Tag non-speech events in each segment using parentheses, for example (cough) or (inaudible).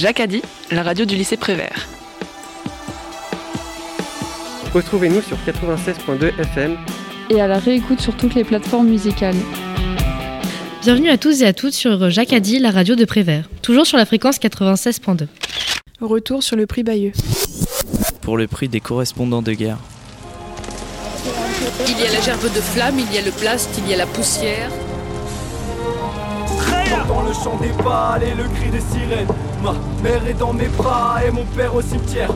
Jacques Addy, la radio du lycée Prévert. Retrouvez-nous sur 96.2 FM et à la réécoute sur toutes les plateformes musicales. Bienvenue à tous et à toutes sur Jacques Addy, la radio de Prévert, toujours sur la fréquence 96.2. Retour sur le prix Bayeux. Pour le prix des correspondants de guerre. Il y a la gerbe de flamme, il y a le plast, il y a la poussière. Dans le chant des balles et le cri des sirènes. Ma mère est dans mes bras et mon père au cimetière.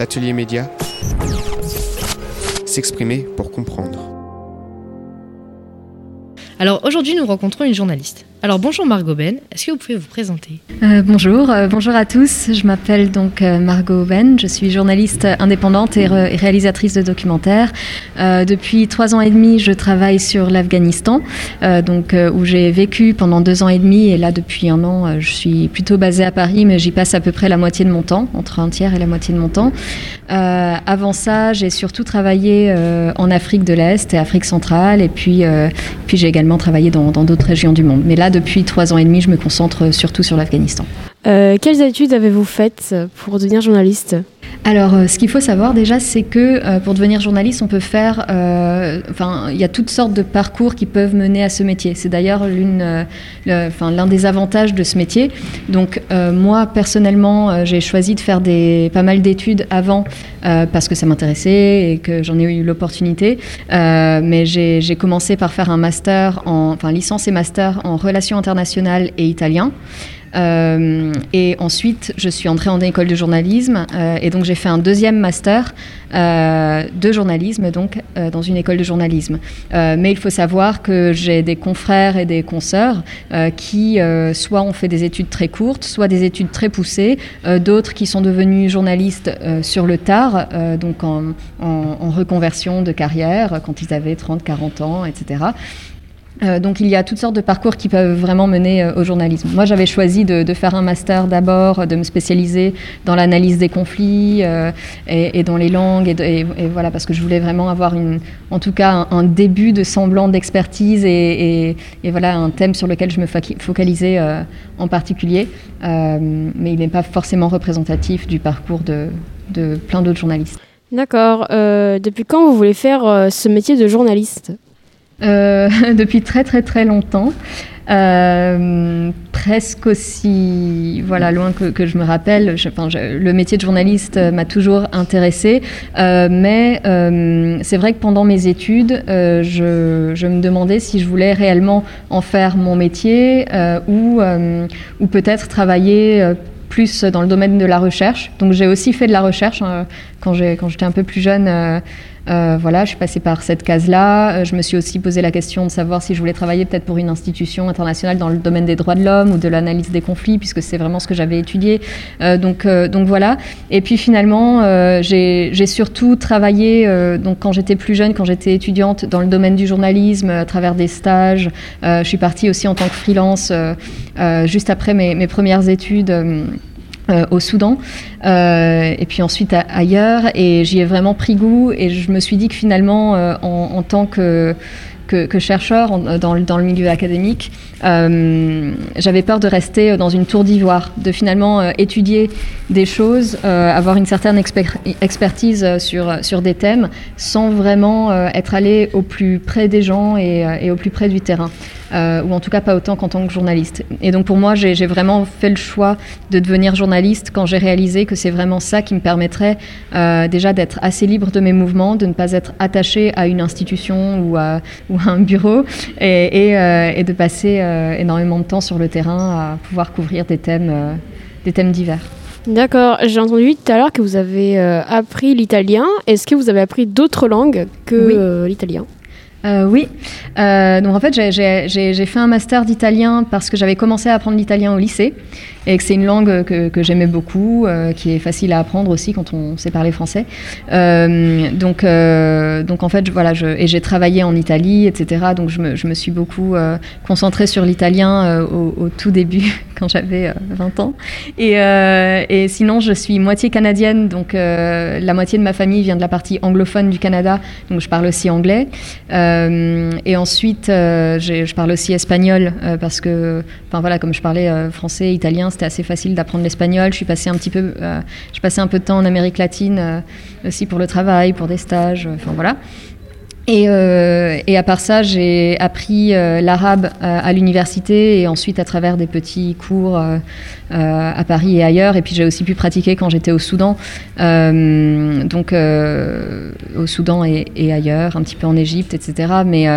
L'atelier média. S'exprimer pour comprendre. Alors aujourd'hui, nous rencontrons une journaliste. Alors bonjour Margot Ben, est-ce que vous pouvez vous présenter? Euh, Bonjour, euh, bonjour à tous. Je m'appelle donc euh, Margot Ben, je suis journaliste indépendante et, réalisatrice de documentaires. depuis trois ans et demi, je travaille sur l'Afghanistan, donc où j'ai vécu pendant deux ans et demi et là depuis un an, je suis plutôt basée à Paris, mais j'y passe à peu près la moitié de mon temps, entre un tiers et la moitié de mon temps. avant ça, j'ai surtout travaillé en Afrique de l'Est et Afrique centrale, et puis, puis j'ai également travaillé dans d'autres régions du monde. Mais là, depuis trois ans et demi, je me concentre surtout sur l'Afghanistan. Euh, quelles études avez-vous faites pour devenir journaliste alors, euh, ce qu'il faut savoir déjà, c'est que euh, pour devenir journaliste, on peut faire, il y a toutes sortes de parcours qui peuvent mener à ce métier. C'est d'ailleurs l'une, l'un des avantages de ce métier. Donc, moi personnellement, j'ai choisi de faire des, pas mal d'études avant parce que ça m'intéressait et que j'en ai eu l'opportunité. mais j'ai commencé par faire un master, en, enfin, licence et master en relations internationales et italien. Euh, et ensuite, je suis entrée en école de journalisme euh, et donc j'ai fait un deuxième master euh, de journalisme donc dans une école de journalisme. mais il faut savoir que j'ai des confrères et des consoeurs qui soit ont fait des études très courtes, soit des études très poussées, d'autres qui sont devenus journalistes sur le tard, donc en, en, reconversion de carrière quand ils avaient 30, 40 ans, etc. Euh, donc il y a toutes sortes de parcours qui peuvent vraiment mener euh, au journalisme. Moi j'avais choisi de, faire un master d'abord, de me spécialiser dans l'analyse des conflits euh, et, dans les langues, et, voilà parce que je voulais vraiment avoir une, en tout cas un, début de semblant d'expertise et, voilà un thème sur lequel je me focalisais en particulier, mais il n'est pas forcément représentatif du parcours de, plein d'autres journalistes. D'accord. depuis quand vous voulez faire ce métier de journaliste? (laughs) depuis très très très longtemps. Euh, presque aussi voilà loin que, je me rappelle le métier de journaliste m'a toujours intéressé euh, mais c'est vrai que pendant mes études je, je, me demandais si je voulais réellement en faire mon métier ou, ou peut-être travailler plus dans le domaine de la recherche donc j'ai aussi fait de la recherche hein, quand j'étais un peu plus jeune euh, voilà, je suis passée par cette case-là. Euh, je me suis aussi posé la question de savoir si je voulais travailler peut-être pour une institution internationale dans le domaine des droits de l'homme ou de l'analyse des conflits, puisque c'est vraiment ce que j'avais étudié. Euh, donc, voilà. Et puis finalement, j'ai surtout travaillé, quand j'étais plus jeune, quand j'étais étudiante, dans le domaine du journalisme, à travers des stages. je suis partie aussi en tant que freelance juste après mes premières études. Euh, au Soudan euh, et puis ensuite ailleurs et j'y ai vraiment pris goût et je me suis dit que finalement euh, en, tant que chercheur dans, le milieu académique, j'avais peur de rester dans une tour d'ivoire, de finalement étudier des choses, avoir une certaine expertise sur, sur des thèmes, sans vraiment être allé au plus près des gens et, au plus près du terrain. Ou en tout cas pas autant qu'en tant que journaliste. Et donc pour moi, j'ai vraiment fait le choix de devenir journaliste quand j'ai réalisé que c'est vraiment ça qui me permettrait déjà d'être assez libre de mes mouvements, de ne pas être attaché à une institution ou à, un bureau et, euh, et, de passer euh, énormément de temps sur le terrain à pouvoir couvrir des thèmes, euh, des thèmes divers. D'accord, j'ai entendu tout à l'heure que vous avez appris l'italien. Est-ce que vous avez appris d'autres langues que l'italien? Oui, donc en fait j'ai fait un master d'italien parce que j'avais commencé à apprendre l'italien au lycée et que c'est une langue que, j'aimais beaucoup, euh, qui est facile à apprendre aussi quand on sait parler français. Euh, donc, euh, donc en fait, voilà, et j'ai travaillé en Italie, etc. Donc je me, suis beaucoup concentrée sur l'italien au, tout début, (laughs) quand j'avais 20 ans. Et, sinon, je suis moitié canadienne, donc la moitié de ma famille vient de la partie anglophone du Canada, donc je parle aussi anglais. Et ensuite, je parle aussi espagnol parce que, enfin voilà, comme je parlais français, italien, c'était assez facile d'apprendre l'espagnol. Je suis passée un petit peu, je passais un peu de temps en Amérique latine aussi pour le travail, pour des stages, enfin voilà. Et, euh, et, à part ça, j'ai appris euh, l'arabe euh, à l'université et ensuite à travers des petits cours euh, à Paris et ailleurs. Et puis j'ai aussi pu pratiquer quand j'étais au Soudan, donc au Soudan et, ailleurs, un petit peu en Égypte, etc. Mais,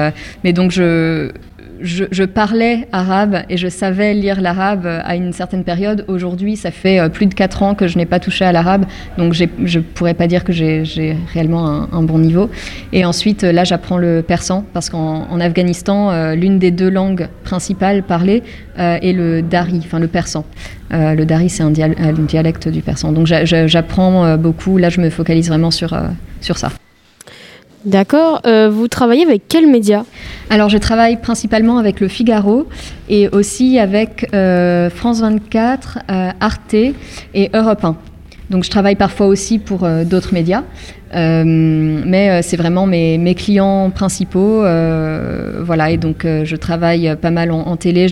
mais donc je, je, parlais arabe et je savais lire l'arabe à une certaine période. Aujourd'hui, ça fait euh, plus de 4 ans que je n'ai pas touché à l'arabe, donc je ne pourrais pas dire que j'ai réellement un, bon niveau. Et ensuite, là, j'apprends le persan, parce qu'en Afghanistan, euh, l'une des deux langues principales parlées euh, est le dari, enfin le persan. le dari, c'est un, dialecte du persan. Donc j'apprends beaucoup, là, je me focalise vraiment sur, sur ça. D'accord. Euh, vous travaillez avec quels médias Alors, je travaille principalement avec Le Figaro et aussi avec euh, France 24, euh, Arte et Europe 1. Donc, je travaille parfois aussi pour d'autres médias. Euh, mais euh, c'est vraiment mes, clients principaux. Euh, voilà, et donc je travaille pas mal en, télé.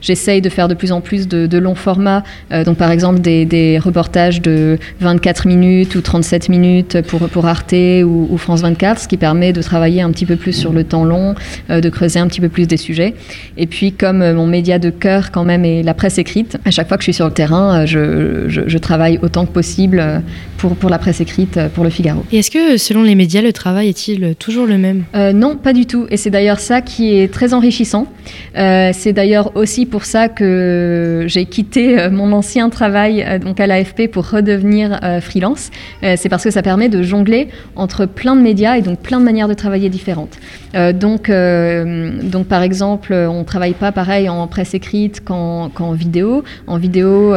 J'essaye de faire de plus en plus de, longs formats. donc par exemple des, reportages de 24 minutes ou 37 minutes pour, Arte ou, France 24, ce qui permet de travailler un petit peu plus sur le temps long, de creuser un petit peu plus des sujets. Et puis comme mon média de cœur quand même est la presse écrite, à chaque fois que je suis sur le terrain, je travaille autant que possible pour, pour la presse écrite, pour le Figaro. Et est-ce que, selon les médias, le travail est-il toujours le même? Euh, Non, pas du tout. Et c'est d'ailleurs ça qui est très enrichissant. Euh, c'est d'ailleurs aussi pour ça que j'ai quitté euh, mon ancien travail donc à l'AFP pour redevenir freelance. c'est parce que ça permet de jongler entre plein de médias et donc plein de manières de travailler différentes. donc, donc, par exemple, on ne travaille pas pareil en presse écrite qu'en, qu'en vidéo. En vidéo,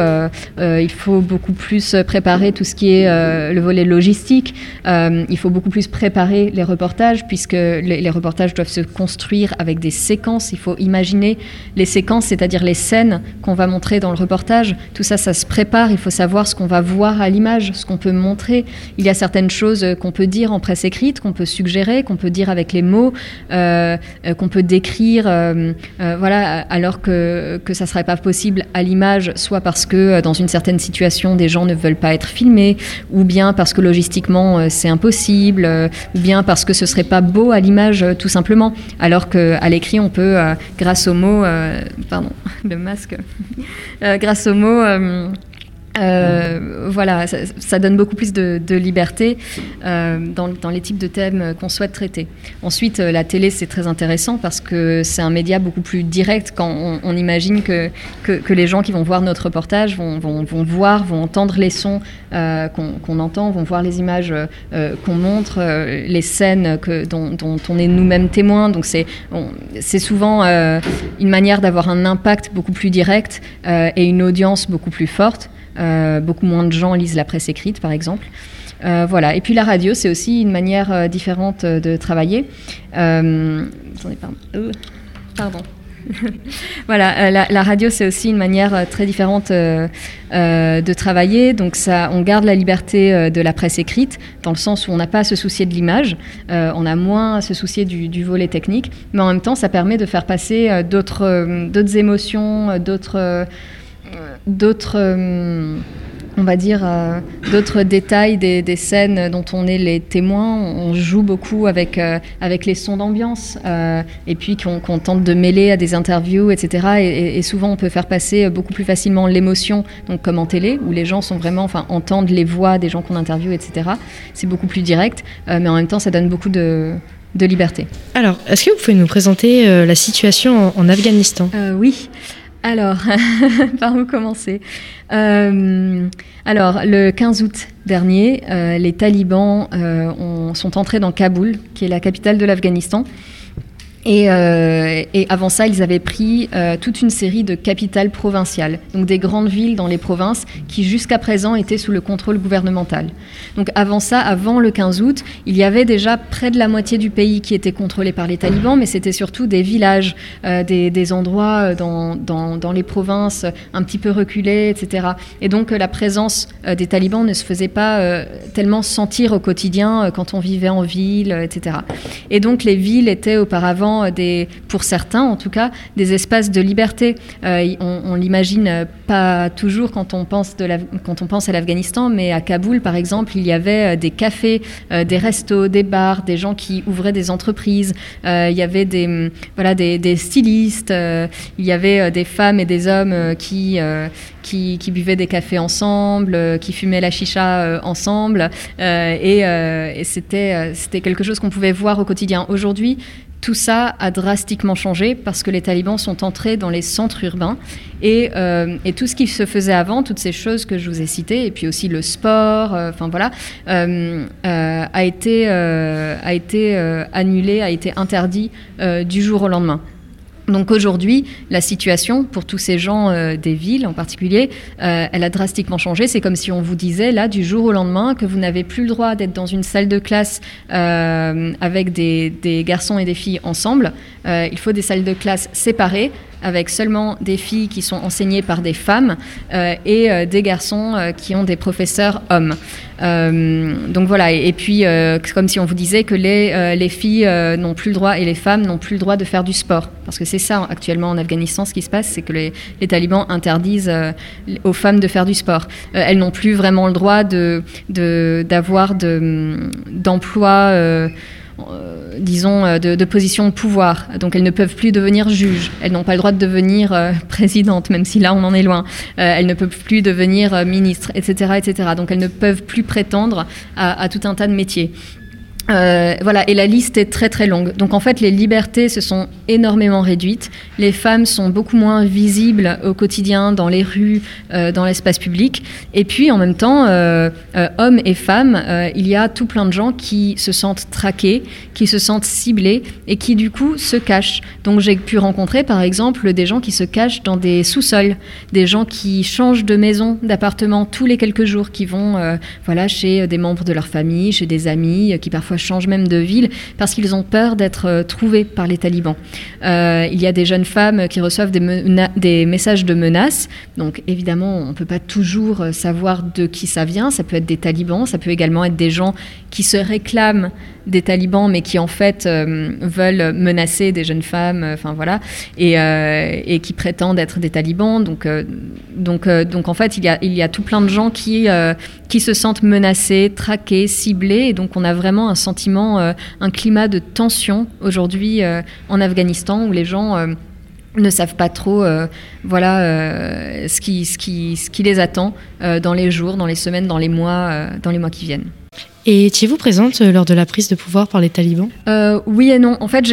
il faut beaucoup plus préparer tout ce qui est le volet logistique, euh, il faut beaucoup plus préparer les reportages puisque les, reportages doivent se construire avec des séquences. Il faut imaginer les séquences, c'est-à-dire les scènes qu'on va montrer dans le reportage. Tout ça, ça se prépare. Il faut savoir ce qu'on va voir à l'image, ce qu'on peut montrer. Il y a certaines choses qu'on peut dire en presse écrite, qu'on peut suggérer, qu'on peut dire avec les mots, euh, euh, qu'on peut décrire, voilà, alors que, que ça ne serait pas possible à l'image, soit parce que dans une certaine situation, des gens ne veulent pas être filmés, ou bien parce que logistiquement, euh, c'est impossible, euh, ou bien parce que ce serait pas beau à l'image euh, tout simplement, alors qu'à l'écrit on peut, grâce au mot, pardon, (laughs) le masque, (laughs) grâce au mot euh, voilà, ça, donne beaucoup plus de, liberté euh, dans, les types de thèmes qu'on souhaite traiter. Ensuite, euh, la télé, c'est très intéressant parce que c'est un média beaucoup plus direct quand on, imagine que, les gens qui vont voir notre reportage vont, voir, vont entendre les sons qu'on entend, vont voir les images qu'on montre, les scènes dont, dont on est nous-mêmes témoins. Donc c'est souvent une manière d'avoir un impact beaucoup plus direct et une audience beaucoup plus forte. Euh, beaucoup moins de gens lisent la presse écrite, par exemple. Euh, voilà. Et puis la radio, c'est aussi une manière euh, différente de travailler. pardon. (laughs) voilà, la, radio, c'est aussi une manière très différente de travailler. Donc, ça, on garde la liberté de la presse écrite, dans le sens où on n'a pas à se soucier de l'image, on a moins à se soucier du, du, volet technique, mais en même temps, ça permet de faire passer d'autres émotions, d'autres d'autres euh, on va dire, euh, d'autres détails des, scènes dont on est les témoins. On joue beaucoup avec, euh, avec les sons d'ambiance et puis qu'on tente de mêler à des interviews, etc. Et, souvent, on peut faire passer beaucoup plus facilement l'émotion, donc comme en télé, où les gens sont vraiment, enfin, entendent les voix des gens qu'on interviewe, etc. C'est beaucoup plus direct, mais en même temps, ça donne beaucoup de, liberté. Alors, est-ce que vous pouvez nous présenter la situation en, en Afghanistan? Oui. Alors, (laughs) par où commencer? Euh, Alors, le 15 août dernier, euh, les talibans euh, sont entrés dans Kaboul, qui est la capitale de l'Afghanistan. Et, euh, et, avant ça, ils avaient pris euh, toute une série de capitales provinciales, donc des grandes villes dans les provinces qui jusqu'à présent étaient sous le contrôle gouvernemental. Donc avant ça, avant le 15 août, il y avait déjà près de la moitié du pays qui était contrôlé par les talibans, mais c'était surtout des villages, euh, des, des, endroits dans, dans, dans, les provinces un petit peu reculés, etc. Et donc la présence des talibans ne se faisait pas tellement sentir au quotidien quand on vivait en ville, etc. Et donc les villes étaient auparavant des, pour certains en tout cas, des espaces de liberté. Euh, on, on l'imagine pas toujours quand on pense, à l'Afghanistan, mais à Kaboul, par exemple, il y avait euh, des cafés, euh, des restos, des bars, des gens qui ouvraient des entreprises. il y avait des, mm, voilà, des stylistes, il y avait des femmes et des hommes qui, qui, qui, buvaient des cafés ensemble, qui fumaient la chicha ensemble. et, et c'était quelque chose qu'on pouvait voir au quotidien. Aujourd'hui, tout ça a drastiquement changé parce que les talibans sont entrés dans les centres urbains et, euh, et, tout ce qui se faisait avant, toutes ces choses que je vous ai citées, et puis aussi le sport, euh, enfin voilà, euh, a été annulé, a été interdit du jour au lendemain. Donc aujourd'hui, la situation pour tous ces gens euh, des villes en particulier, euh, elle a drastiquement changé. C'est comme si on vous disait là du jour au lendemain que vous n'avez plus le droit d'être dans une salle de classe euh, avec des, garçons et des filles ensemble. Il faut des salles de classe séparées avec seulement des filles qui sont enseignées par des femmes euh, et euh, des garçons euh, qui ont des professeurs hommes. Donc voilà, et, et puis comme si on vous disait que les, les filles n'ont plus le droit et les femmes n'ont plus le droit de faire du sport. Parce que c'est ça actuellement en Afghanistan, ce qui se passe, c'est que les, les, talibans interdisent aux femmes de faire du sport. elles n'ont plus vraiment le droit d'avoir de, d'emploi. De, euh, disons, euh, de, position de pouvoir. Donc elles ne peuvent plus devenir juges. Elles n'ont pas le droit de devenir euh, (laughs) présidente, même si là on en est loin. Euh, elles ne peuvent plus devenir euh, ministre, etc., etc. Donc elles ne peuvent plus prétendre à tout un tas de métiers. Euh, voilà, et la liste est très très longue. Donc en fait, les libertés se sont énormément réduites. Les femmes sont beaucoup moins visibles au quotidien, dans les rues, euh, dans l'espace public. Et puis en même temps, euh, hommes et femmes, il y a tout plein de gens qui se sentent traqués, qui se sentent ciblés et qui du coup se cachent. Donc j'ai pu rencontrer par exemple des gens qui se cachent dans des sous-sols, des gens qui changent de maison, d'appartement tous les quelques jours, qui vont voilà chez des membres de leur famille, chez des amis, qui parfois changent même de ville parce qu'ils ont peur d'être euh, trouvés par les talibans. Euh, il y a des jeunes femmes qui reçoivent des, des messages de menaces. Donc évidemment, on ne peut pas toujours euh, savoir de qui ça vient. Ça peut être des talibans, ça peut également être des gens qui se réclament des talibans, mais qui en fait euh, veulent menacer des jeunes femmes, euh, enfin voilà, et, euh, et, qui prétendent être des talibans. Donc, donc, donc en fait, il y, a, il y a tout plein de gens qui, qui se sentent menacés, traqués, ciblés, et donc on a vraiment un sentiment, un climat de tension aujourd'hui en Afghanistan où les gens ne savent pas trop voilà ce, qui, ce, qui, ce qui les attend dans les jours, dans les semaines, dans les mois, dans les mois qui viennent. Et étiez-vous présente lors de la prise de pouvoir par les talibans? Euh, Oui et non. En fait,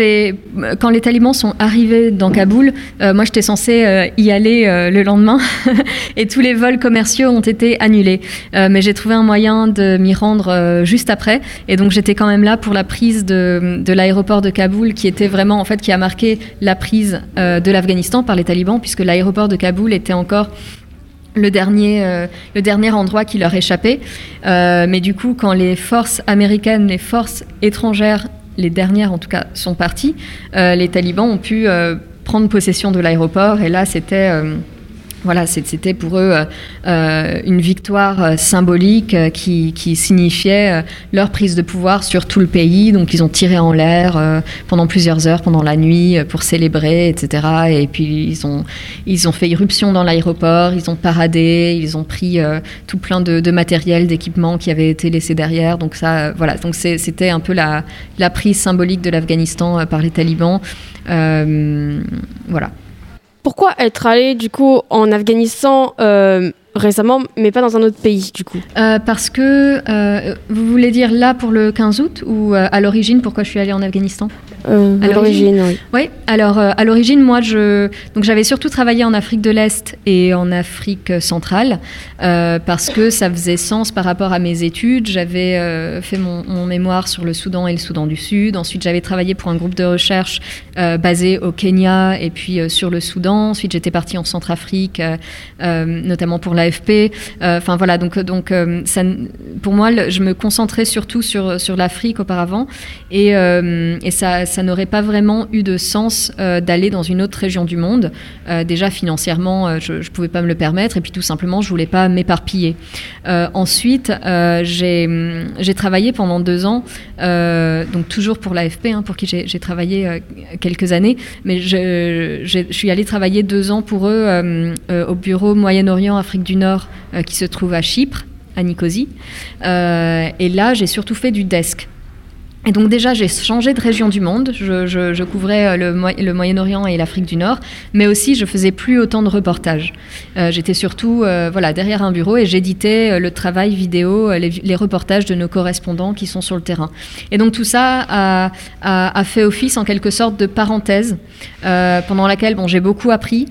quand les talibans sont arrivés dans Kaboul, euh, moi j'étais censée euh, y aller le lendemain (laughs) et tous les vols commerciaux ont été annulés. mais j'ai trouvé un moyen de m'y rendre juste après et donc j'étais quand même là pour la prise de, de l'aéroport de Kaboul qui était vraiment en fait qui a marqué la prise de l'Afghanistan par les talibans puisque l'aéroport de Kaboul était encore le dernier, euh, le dernier endroit qui leur échappait. Euh, mais du coup, quand les forces américaines, les forces étrangères, les dernières en tout cas, sont parties, euh, les talibans ont pu prendre possession de l'aéroport. Et là, c'était voilà, c'était pour eux euh, une victoire euh, symbolique euh, qui, signifiait euh, leur prise de pouvoir sur tout le pays. Donc ils ont tiré en l'air euh, pendant plusieurs heures, pendant la nuit, pour célébrer, etc. Et puis ils ont, ils ont fait irruption dans l'aéroport, ils ont paradé, ils ont pris euh, tout plein de, matériel, d'équipements qui avaient été laissés derrière. Donc ça, voilà, donc c'était un peu la, la prise symbolique de l'Afghanistan par les talibans. voilà pourquoi être allé du coup en Afghanistan euh, récemment, mais pas dans un autre pays du coup euh, Parce que, euh, vous voulez dire là pour le 15 août ou euh, à l'origine pourquoi je suis allée en Afghanistan? À l'origine, oui. Oui, alors à l'origine, moi, je... donc j'avais surtout travaillé en Afrique de l'Est et en Afrique centrale parce que ça faisait sens par rapport à mes études. J'avais fait mon, mon mémoire sur le Soudan et le Soudan du Sud. Ensuite, j'avais travaillé pour un groupe de recherche basé au Kenya et puis sur le Soudan. Ensuite, j'étais partie en Centrafrique, notamment pour l'AFP. Euh, Enfin voilà, donc, donc euh, ça, pour moi, je me concentrais surtout sur, sur l'Afrique auparavant et, euh, et ça, ça n'aurait pas vraiment eu de sens d'aller dans une autre région du monde. Déjà financièrement, je ne pouvais pas me le permettre et puis tout simplement, je voulais pas m'éparpiller. Ensuite, j'ai travaillé pendant deux ans, donc toujours pour l'AFP, hein, pour qui j'ai travaillé quelques années, mais je, je suis allée travailler deux ans pour eux au bureau Moyen-Orient, Afrique du Nord, euh, qui se trouve à Chypre, à Nicosie. Euh, et là, j'ai surtout fait du desk. Et donc déjà, j'ai changé de région du monde. Je, couvrais euh, le, Mo- le Moyen-Orient et l'Afrique du Nord, mais aussi je faisais plus autant de reportages. Euh, J'étais surtout euh, voilà, derrière un bureau et j'éditais le travail vidéo, les, reportages de nos correspondants qui sont sur le terrain. Et donc tout ça a, fait office en quelque sorte de parenthèse pendant laquelle bon, j'ai beaucoup appris.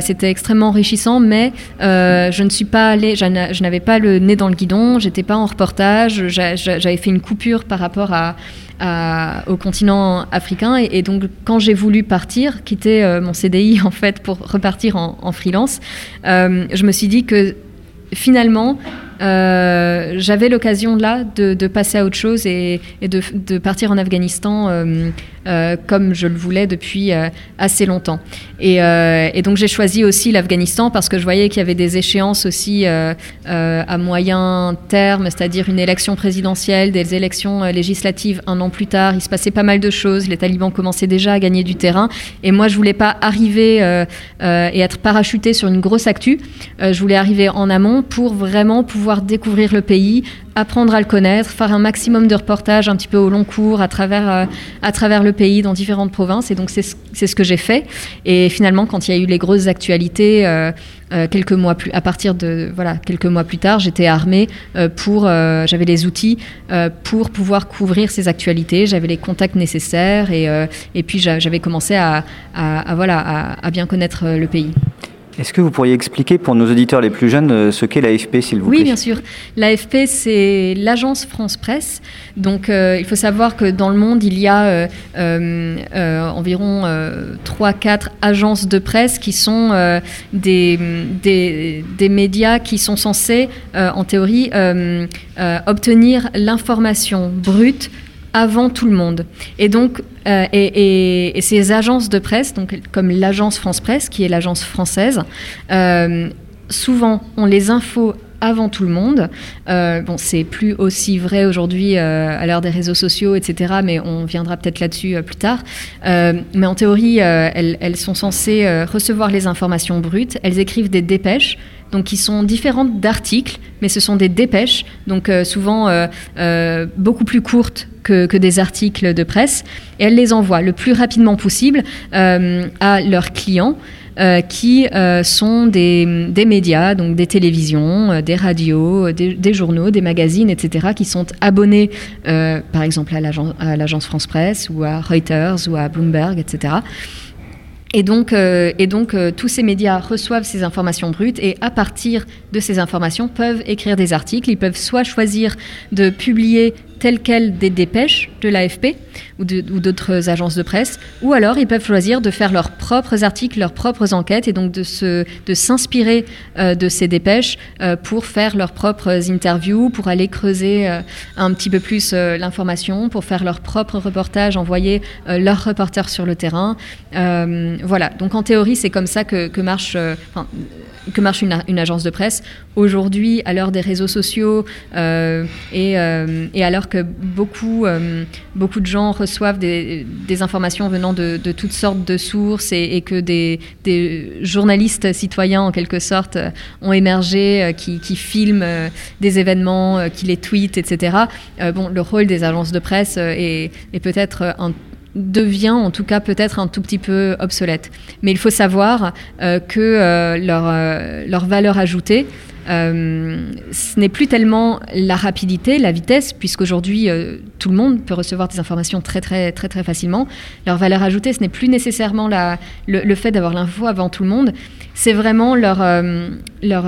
C'était extrêmement enrichissant, mais je ne suis pas allée, je n'a- je n'avais pas le nez dans le guidon, j'étais pas en reportage, j'a- j'a- j'avais fait une coupure par rapport à, à- au continent africain. Et, donc, quand j'ai voulu partir, quitter euh, mon CDI (laughs) en fait pour repartir en, freelance, euh, je me suis dit que finalement, euh, j'avais l'occasion là de, passer à autre chose et, de, partir en Afghanistan euh, euh, comme je le voulais depuis euh, assez longtemps. Et, euh, donc j'ai choisi aussi l'Afghanistan parce que je voyais qu'il y avait des échéances aussi euh, euh, à moyen terme, c'est-à-dire une élection présidentielle, des élections euh, législatives un an plus tard. Il se passait pas mal de choses. Les talibans commençaient déjà à gagner du terrain. Et moi, je voulais pas arriver euh, euh, et être parachuté sur une grosse actu. Euh, je voulais arriver en amont pour vraiment pouvoir découvrir le pays, apprendre à le connaître, faire un maximum de reportages un petit peu au long cours à travers, euh, à travers le pays, dans différentes provinces. Et donc, c'est ce, que j'ai fait. Et finalement, quand il y a eu les grosses actualités, euh, euh, quelques mois plus, à partir de voilà, quelques mois plus tard, j'étais armée pour, j'avais les outils pour pouvoir couvrir ces actualités. J'avais les contacts nécessaires et, et puis j'a- j'avais commencé à, à- voilà, à, bien connaître le pays. Est-ce que vous pourriez expliquer pour nos auditeurs les plus jeunes euh, ce qu'est l'AFP, s'il vous plaît Oui, bien sûr. L'AFP, c'est l'agence France Presse. Donc, euh, il faut savoir que dans le monde, il y a euh, environ 3-4 agences de presse qui sont des, des, des médias qui sont censés, en théorie, obtenir l'information brute avant tout le monde. Et donc, euh, et, ces agences de presse, donc comme l'agence France Presse, qui est l'agence française, euh, souvent ont les infos avant tout le monde. Euh, bon, c'est plus aussi vrai aujourd'hui euh, à l'heure des réseaux sociaux, etc. Mais on viendra peut-être là-dessus euh, plus tard. Euh, mais en théorie, elles, sont censées recevoir les informations brutes. Elles écrivent des dépêches donc qui sont différentes d'articles, mais ce sont des dépêches, donc souvent beaucoup plus courtes que, des articles de presse, et elles les envoient le plus rapidement possible à leurs clients. Euh, qui euh, sont des, médias, donc des télévisions, euh, des radios, des, journaux, des magazines, etc., qui sont abonnés, par exemple, à l'agence France Presse ou à Reuters ou à Bloomberg, etc. Et donc, et donc tous ces médias reçoivent ces informations brutes et à partir de ces informations peuvent écrire des articles. Ils peuvent soit choisir de publier telles quelles des dépêches de l'AFP ou d'autres agences de presse, ou alors ils peuvent choisir de faire leurs propres articles, leurs propres enquêtes et donc de se- de s'inspirer euh, de ces dépêches euh, pour faire leurs propres interviews, pour aller creuser euh, un petit peu plus l'information, pour faire leurs propres reportages, envoyer leurs reporters sur le terrain. Voilà, donc en théorie, c'est comme ça que, marche, que marche une, agence de presse. Aujourd'hui, à l'heure des réseaux sociaux euh, et, euh, et alors que beaucoup, euh, beaucoup de gens reçoivent des, informations venant de, toutes sortes de sources et, que des, journalistes citoyens, en quelque sorte, euh, ont émergé, qui, qui filment des événements, qui les tweetent, etc. Bon, le rôle des agences de presse est peut-être un devient en tout cas peut-être un tout petit peu obsolète. Mais il faut savoir que leur, leur valeur ajoutée, euh, ce n'est plus tellement la rapidité, la vitesse, puisqu'aujourd'hui euh, tout le monde peut recevoir des informations très très très très facilement. Leur valeur ajoutée, ce n'est plus nécessairement la, le, fait d'avoir l'info avant tout le monde, c'est vraiment leur, euh, leur,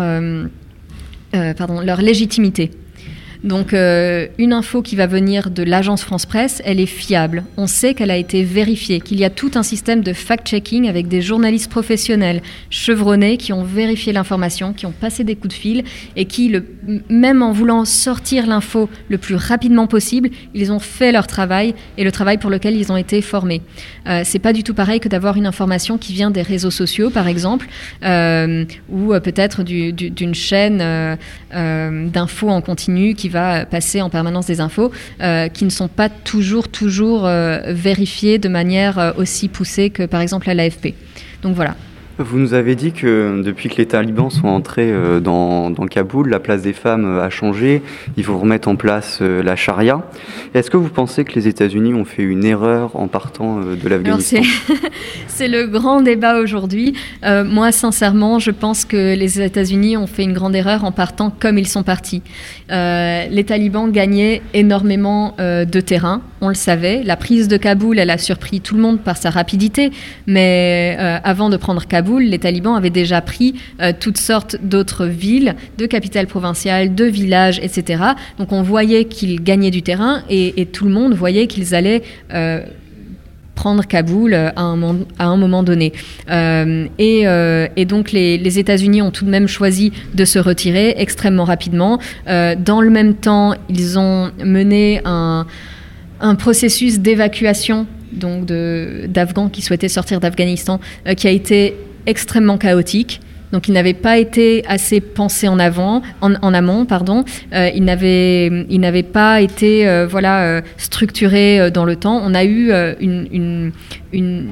pardon, leur légitimité. Donc euh, une info qui va venir de l'agence France Presse, elle est fiable. On sait qu'elle a été vérifiée, qu'il y a tout un système de fact-checking avec des journalistes professionnels chevronnés qui ont vérifié l'information, qui ont passé des coups de fil et qui, même en voulant sortir l'info le plus rapidement possible, ils ont fait leur travail et le travail pour lequel ils ont été formés. Euh, c'est pas du tout pareil que d'avoir une information qui vient des réseaux sociaux, par exemple, euh, ou euh, peut-être d'une chaîne d'infos en continu qui va passer en permanence des infos euh, qui ne sont pas toujours, toujours euh, vérifiées de manière euh, aussi poussée que par exemple à l'AFP. Donc voilà. Vous nous avez dit que depuis que les talibans sont entrés euh, dans, Kaboul, la place des femmes euh, a changé, il faut remettre en place euh, la charia. Est-ce que vous pensez que les États-Unis ont fait une erreur en partant de l'Afghanistan? (laughs) C'est le grand débat aujourd'hui. moi, sincèrement, je pense que les États-Unis ont fait une grande erreur en partant comme ils sont partis. les talibans gagnaient énormément de terrain, on le savait. La prise de Kaboul, elle a surpris tout le monde par sa rapidité, mais avant de prendre Kaboul, les talibans avaient déjà pris euh, toutes sortes d'autres villes, de capitales provinciales, de villages, etc. Donc on voyait qu'ils gagnaient du terrain et, tout le monde voyait qu'ils allaient euh, prendre Kaboul à un, moment donné. Euh, et, donc les, États-Unis ont tout de même choisi de se retirer extrêmement rapidement. dans le même temps, ils ont mené un, un processus d'évacuation donc d'Afghans qui souhaitaient sortir d'Afghanistan, qui a été extrêmement chaotique. Donc il n'avait pas été assez pensé en avant, en, amont, pardon. Euh, il n'avait, il n'avait pas été, euh, voilà, euh, structuré dans le temps. On a eu une, une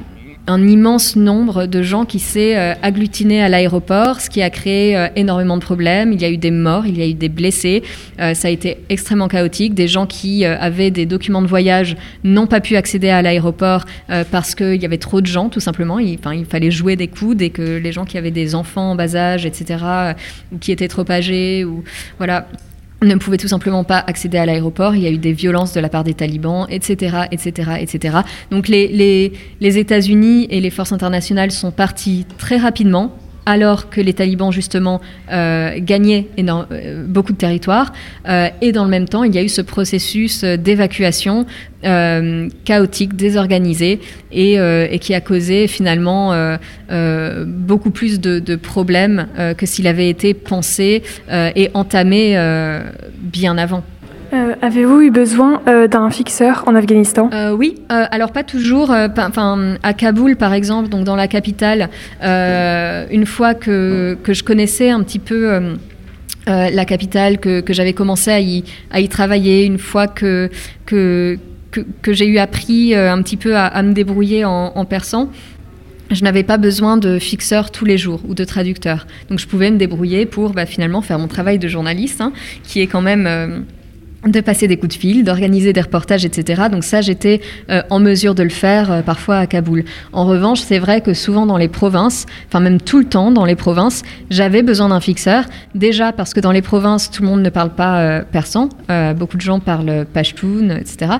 un immense nombre de gens qui s'est euh, agglutiné à l'aéroport, ce qui a créé euh, énormément de problèmes. Il y a eu des morts, il y a eu des blessés. Euh, ça a été extrêmement chaotique. Des gens qui avaient des documents de voyage n'ont pas pu accéder à l'aéroport parce qu'il y avait trop de gens, tout simplement. Il, fallait jouer des coudes et que les gens qui avaient des enfants en bas âge, etc., qui étaient trop âgés, ou voilà ne pouvait tout simplement pas accéder à l'aéroport. Il y a eu des violences de la part des talibans, etc., etc., etc. Donc les États-Unis et les forces internationales sont partis très rapidement alors que les talibans, justement, euh, gagnaient euh, beaucoup de territoires. Euh, et dans le même temps, il y a eu ce processus d'évacuation chaotique, désorganisé, et, qui a causé finalement beaucoup plus de problèmes que s'il avait été pensé et entamé bien avant. Euh, avez-vous eu besoin euh, d'un fixeur en Afghanistan? Euh, Oui, alors pas toujours. Enfin, à Kaboul, par exemple, donc dans la capitale, une fois que, que, je connaissais un petit peu. la capitale, que, que j'avais commencé à y, à y, travailler, une fois que, que, que j'ai eu appris un petit peu à, me débrouiller en, persan, je n'avais pas besoin de fixeur tous les jours ou de traducteur. Donc je pouvais me débrouiller pour bah, finalement faire mon travail de journaliste, hein, qui est quand même de passer des coups de fil, d'organiser des reportages, etc. Donc ça, j'étais euh, en mesure de le faire euh, parfois à Kaboul. En revanche, c'est vrai que souvent dans les provinces, enfin même tout le temps dans les provinces, j'avais besoin d'un fixeur. Déjà parce que dans les provinces, tout le monde ne parle pas euh, persan. beaucoup de gens parlent pashtun, etc.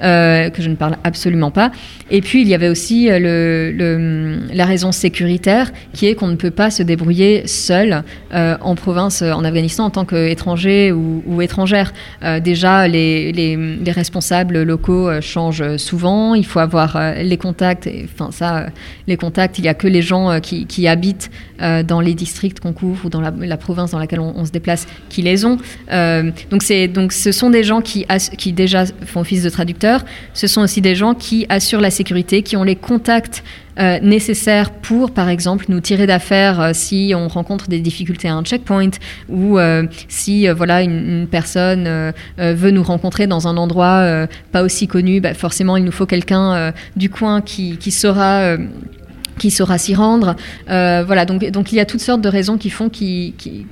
que je ne parle absolument pas. Et puis il y avait aussi la raison sécuritaire, qui est qu'on ne peut pas se débrouiller seul en province, en Afghanistan, en tant qu'étranger ou étrangère déjà, les, responsables locaux euh, changent souvent. Il faut avoir euh, les contacts. Enfin, ça, euh, les contacts, il n'y a que les gens qui, habitent dans les districts qu'on couvre ou dans la, province dans laquelle on, se déplace qui les ont. donc, donc, ce sont des gens qui, qui déjà font office de traducteurs. Ce sont aussi des gens qui assurent la sécurité, qui ont les contacts euh, nécessaires pour, par exemple, nous tirer d'affaire euh, si on rencontre des difficultés à un checkpoint ou euh, si voilà une, personne veut nous rencontrer dans un endroit pas aussi connu, bah, forcément il nous faut quelqu'un du coin qui, qui saura qui saura s'y rendre. Euh, voilà, donc, donc il y a toutes sortes de raisons qui font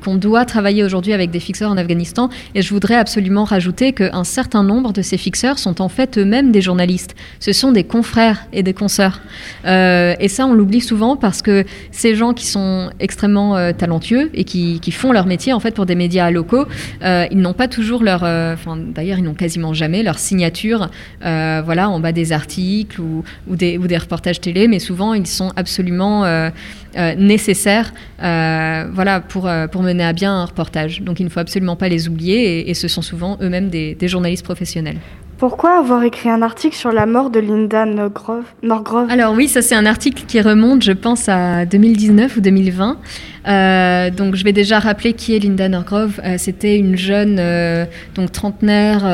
qu'on doit travailler aujourd'hui avec des fixeurs en Afghanistan. Et je voudrais absolument rajouter qu'un certain nombre de ces fixeurs sont en fait eux-mêmes des journalistes. Ce sont des confrères et des consoeurs. Euh, et ça, on l'oublie souvent parce que ces gens qui sont extrêmement euh, talentueux et qui, font leur métier en fait pour des médias locaux, ils n'ont pas toujours leur, enfin d'ailleurs ils n'ont quasiment jamais leur signature, voilà, en bas des articles ou des reportages télé, mais souvent ils sont absolument euh, euh, nécessaires euh, voilà, pour, pour mener à bien un reportage. Donc il ne faut absolument pas les oublier et, ce sont souvent eux-mêmes des, journalistes professionnels. Pourquoi avoir écrit un article sur la mort de Linda Norgrove Alors oui, ça c'est un article qui remonte, je pense, à 2019 ou 2020. Euh, donc je vais déjà rappeler qui est Linda Norgrove. Euh, c'était une jeune euh, donc trentenaire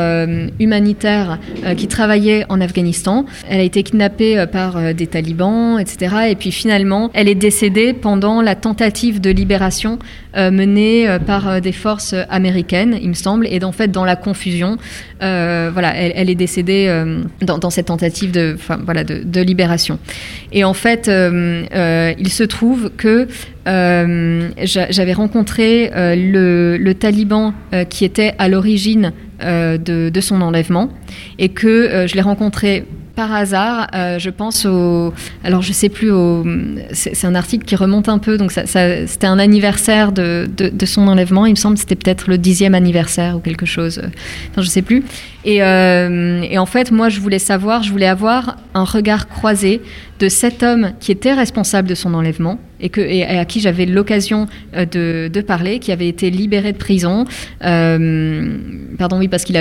humanitaire qui travaillait en Afghanistan. Elle a été kidnappée par des talibans, etc. Et puis finalement, elle est décédée pendant la tentative de libération menée par des forces américaines, il me semble. Et en fait, dans la confusion, voilà, elle, est décédée dans, cette tentative de, voilà, de, libération. Et en fait, il se trouve que j'avais rencontré euh, le, taliban euh, qui était à l'origine de, de, son enlèvement et que je l'ai rencontré par hasard, euh, je pense au. Alors, je sais plus, au... c'est un article qui remonte un peu, donc ça, c'était un anniversaire de, son enlèvement. Il me semble que c'était peut-être le dixième anniversaire ou quelque chose. Enfin, je sais plus. Et, euh, et, en fait, moi, je voulais savoir, je voulais avoir un regard croisé de cet homme qui était responsable de son enlèvement et, que, et à qui j'avais l'occasion euh, de, parler, qui avait été libéré de prison. pardon, oui, parce qu'il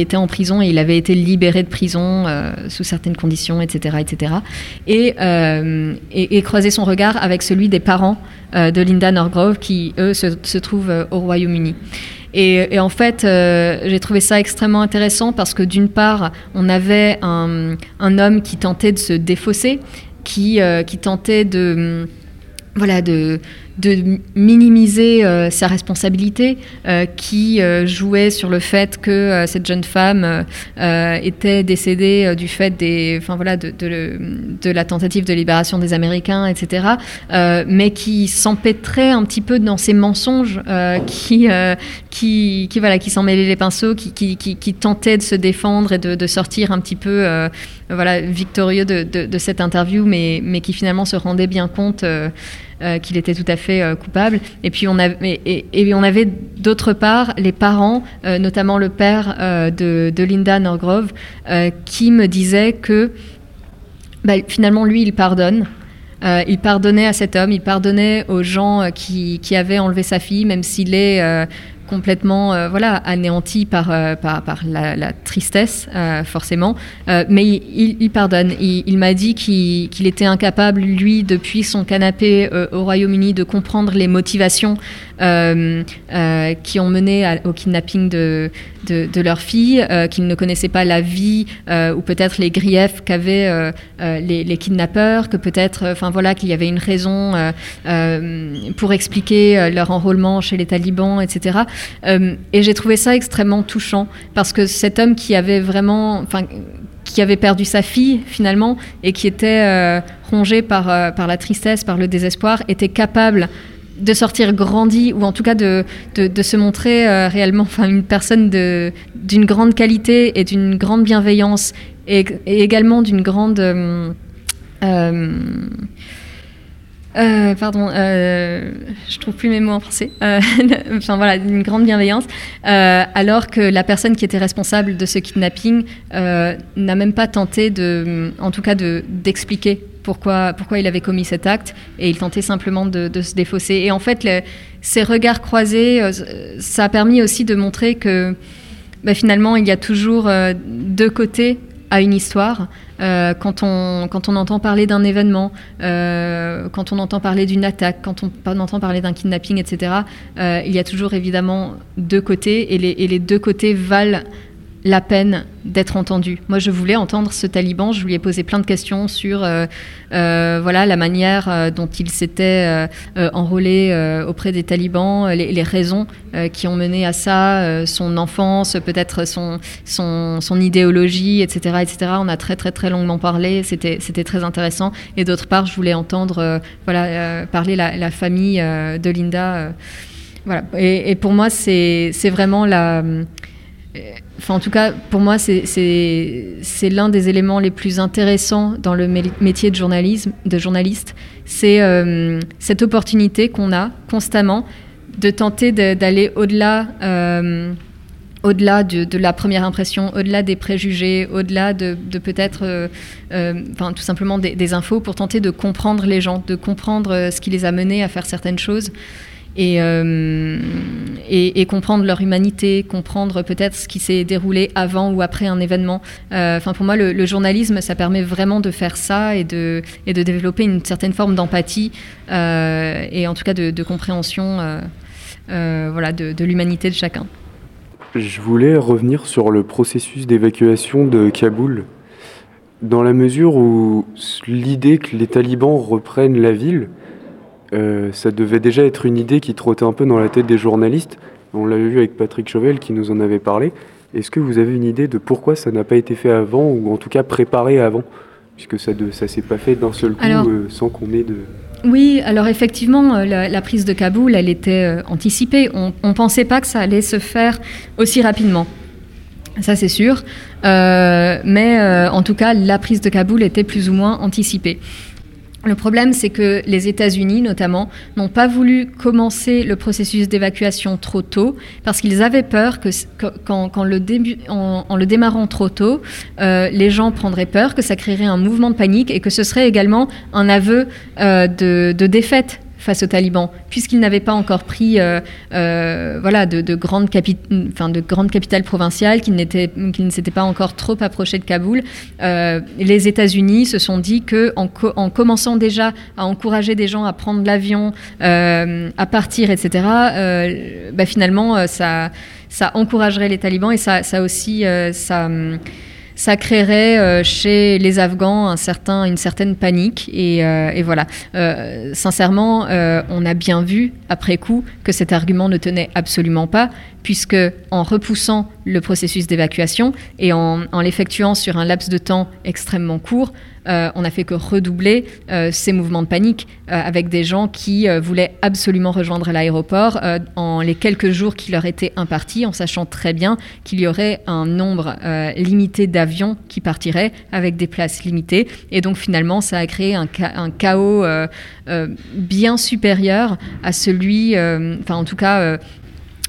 était en prison et il avait été libéré de prison sous certaines conditions, etc. etc. Euh, et, et, croiser son regard avec celui des parents euh, de Linda Norgrove qui, eux, se, trouvent euh, au Royaume-Uni. Et, en fait, j'ai trouvé ça extrêmement intéressant parce que d'une part, on avait un, un, homme qui tentait de se défausser, qui, qui tentait de voilà, de, de minimiser euh, sa responsabilité, euh, qui euh, jouait sur le fait que cette jeune femme était décédée du fait des, enfin voilà, de, de, la tentative de libération des Américains, etc. mais qui s'empêtrait un petit peu dans ces mensonges, qui, qui, qui, voilà, qui s'en mêlait les pinceaux, qui, qui, qui, tentait de se défendre et de, de sortir un petit peu, voilà, victorieux de, de, cette interview, mais, mais qui finalement se rendait bien compte. Euh, qu'il était tout à fait euh, coupable. Et puis on avait, et, avait d'autre part les parents, euh, notamment le père de, Linda Norgrove, qui me disait que bah, finalement lui il pardonne. il pardonnait à cet homme, il pardonnait aux gens qui, qui avaient enlevé sa fille, même s'il est complètement euh, voilà anéanti par, euh, par, la, tristesse euh, forcément. Mais il, pardonne. Il, m'a dit qu'il était incapable lui depuis son canapé au Royaume-Uni de comprendre les motivations qui ont mené au kidnapping de, de, leur fille qu'il ne connaissait pas la vie ou peut-être les griefs qu'avaient les, les, kidnappeurs que peut-être enfin voilà qu'il y avait une raison pour expliquer leur enrôlement chez les talibans etc euh, et j'ai trouvé ça extrêmement touchant parce que cet homme qui avait vraiment, enfin, qui avait perdu sa fille finalement et qui était euh, rongé par, euh, par la tristesse, par le désespoir, était capable de sortir grandi ou en tout cas de, de, se montrer réellement enfin, une personne d'une grande qualité et d'une grande bienveillance et, également d'une grande... Euh, pardon, euh, je trouve plus mes mots en français. Euh, (laughs) enfin voilà, une grande bienveillance. Alors que la personne qui était responsable de ce kidnapping n'a même pas tenté de, en tout cas, de d'expliquer pourquoi pourquoi il avait commis cet acte et il tentait simplement de, de se défausser. Et en fait, ces regards croisés, ça a permis aussi de montrer que bah, finalement il y a toujours deux côtés à une histoire. Euh, quand, on, quand on entend parler d'un événement, euh, quand on entend parler d'une attaque, quand on, entend parler d'un kidnapping, etc., euh, il y a toujours évidemment deux côtés et les, et les deux côtés valent la peine d'être entendu. Moi, je voulais entendre ce taliban. Je lui ai posé plein de questions sur euh, euh, voilà, la manière euh, dont il s'était enrôlé auprès des talibans, les, raisons qui ont mené à ça, son enfance, peut-être son, son, son, idéologie, etc., etc. On a très, très, très longuement parlé. C'était très intéressant. Et d'autre part, je voulais entendre voilà, parler la, la famille de Linda. voilà. Et, et, pour moi, c'est vraiment la Enfin, en tout cas, pour moi, c'est l'un des éléments les plus intéressants dans le métier de, journalisme, de journaliste. C'est euh, cette opportunité qu'on a constamment de tenter d'aller au-delà. Euh, au-delà de, la première impression, au-delà des préjugés, au-delà de, peut-être, euh, tout simplement des, infos, pour tenter de comprendre les gens, de comprendre ce qui les a menés à faire certaines choses. Euh, et, comprendre leur humanité, comprendre peut-être ce qui s'est déroulé avant ou après un événement. Euh, enfin, pour moi, le, journalisme, ça permet vraiment de faire ça et de, et de développer une certaine forme d'empathie euh, et en tout cas de, compréhension voilà, de, l'humanité de chacun. Je voulais revenir sur le processus d'évacuation de Kaboul. Dans la mesure où l'idée que les talibans reprennent la ville, euh, ça devait déjà être une idée qui trottait un peu dans la tête des journalistes. On l'avait vu avec Patrick Chauvel qui nous en avait parlé. Est-ce que vous avez une idée de pourquoi ça n'a pas été fait avant, ou en tout cas préparé avant? Puisque ça ne ça s'est pas fait d'un seul coup euh, sans qu'on ait de... Oui, alors effectivement, euh, la, prise de Kaboul, elle était anticipée. On ne pensait pas que ça allait se faire aussi rapidement. Ça, c'est sûr. mais en tout cas, la prise de Kaboul était plus ou moins anticipée. Le problème, c'est que les États-Unis, notamment, n'ont pas voulu commencer le processus d'évacuation trop tôt, parce qu'ils avaient peur que, qu'en, le, début, en, le démarrant trop tôt, euh, les gens prendraient peur, que ça créerait un mouvement de panique et que ce serait également un aveu euh, de, de défaite face aux talibans, puisqu'ils n'avaient pas encore pris euh, euh, voilà, de, de, grandes de grandes capitales provinciales, qu'ils, ne s'étaient pas encore trop approchés de Kaboul. Euh, les États-Unis se sont dit qu'en en commençant déjà à encourager des gens à prendre l'avion, à partir, etc., bah, finalement, ça, ça encouragerait les talibans et ça, ça aussi... ça, ça créerait euh, chez les Afghans une certaine panique. Et, euh, voilà, euh, sincèrement, on a bien vu après coup que cet argument ne tenait absolument pas, puisque en repoussant le processus d'évacuation et en, l'effectuant sur un laps de temps extrêmement court, euh, on n'a fait que redoubler euh, ces mouvements de panique euh, avec des gens qui voulaient absolument rejoindre l'aéroport en les quelques jours qui leur étaient impartis, en sachant très bien qu'il y aurait un nombre limité d'avions qui partiraient avec des places limitées. Et donc finalement, ça a créé un, chaos bien supérieur à celui, enfin en tout cas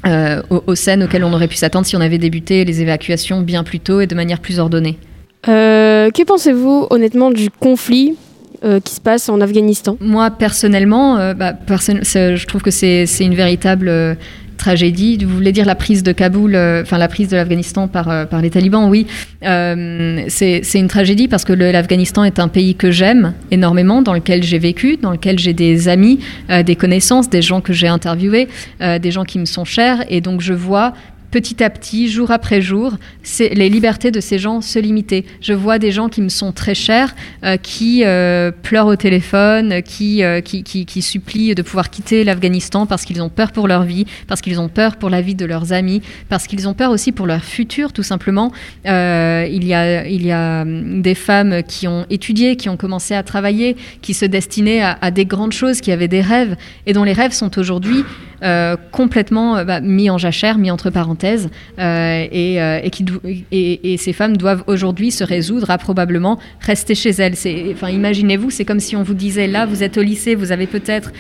euh, aux, scènes auxquelles on aurait pu s'attendre si on avait débuté les évacuations bien plus tôt et de manière plus ordonnée. Euh, que pensez-vous honnêtement du conflit euh, qui se passe en Afghanistan? Moi personnellement, bah, je trouve que c'est une véritable tragédie. Vous voulez dire la prise de Kaboul, euh, enfin la prise de l'Afghanistan par, euh, les talibans, oui. Euh, c'est une tragédie parce que l'Afghanistan est un pays que j'aime énormément, dans lequel j'ai vécu, dans lequel j'ai des amis, des connaissances, des gens que j'ai interviewés, des gens qui me sont chers. Et donc je vois petit à petit, jour après jour, les libertés de ces gens se limiter. Je vois des gens qui me sont très chers, euh, qui euh, pleurent au téléphone, euh, qui, qui, supplient de pouvoir quitter l'Afghanistan parce qu'ils ont peur pour leur vie, parce qu'ils ont peur pour la vie de leurs amis, parce qu'ils ont peur aussi pour leur futur, tout simplement. il, y a, il y a hum, des femmes qui ont étudié, qui ont commencé à travailler, qui se destinaient à, des grandes choses, qui avaient des rêves, et dont les rêves sont aujourd'hui complètement bah, mis en jachère, mis entre parenthèses, euh, et, et, ces femmes doivent aujourd'hui se résoudre à probablement rester chez elles. Enfin, imaginez-vous, c'est comme si on vous disait là, vous êtes au lycée, vous avez peut-être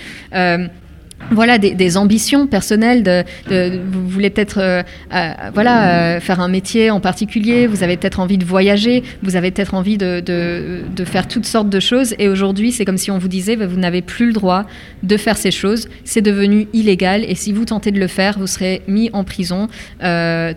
voilà des, ambitions personnelles vous voulez peut-être euh, euh, voilà euh, faire un métier en particulier vous avez peut-être envie de voyager vous avez peut-être envie de, de, faire toutes sortes de choses et aujourd'hui c'est comme si on vous disait bah, vous n'avez plus le droit de faire ces choses c'est devenu illégal et si vous tentez de le faire vous serez mis en prison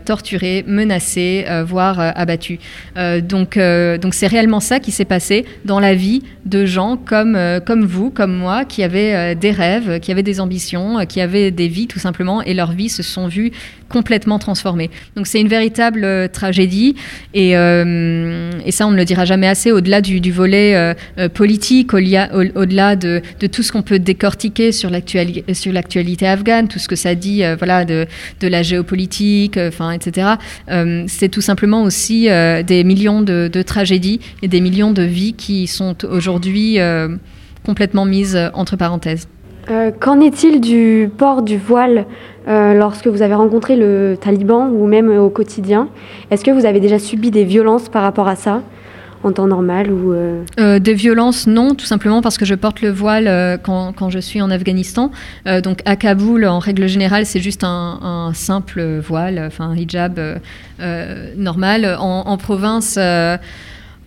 torturé menacé voire abattu. Donc donc c'est réellement ça qui s'est passé dans la vie de gens comme comme vous comme moi qui avaient des rêves qui avaient des ambitions ambitions, qui avaient des vies tout simplement, et leurs vies se sont vues complètement transformées. Donc c'est une véritable tragédie, et, et, ça on ne le dira jamais assez, au-delà du, volet politique, au-delà de, tout ce qu'on peut décortiquer sur l'actualité afghane, tout ce que ça dit voilà, de, la géopolitique, etc. c'est tout simplement aussi des millions de, tragédies et des millions de vies qui sont aujourd'hui euh, complètement mises entre parenthèses. Euh, qu'en est-il du port du voile euh, lorsque vous avez rencontré le taliban ou même au quotidien? Est-ce que vous avez déjà subi des violences par rapport à ça en temps normal ou Des violences, non, tout simplement parce que je porte le voile quand, je suis en Afghanistan. donc à Kaboul, en règle générale, c'est juste un, simple voile, enfin un hijab normal. En province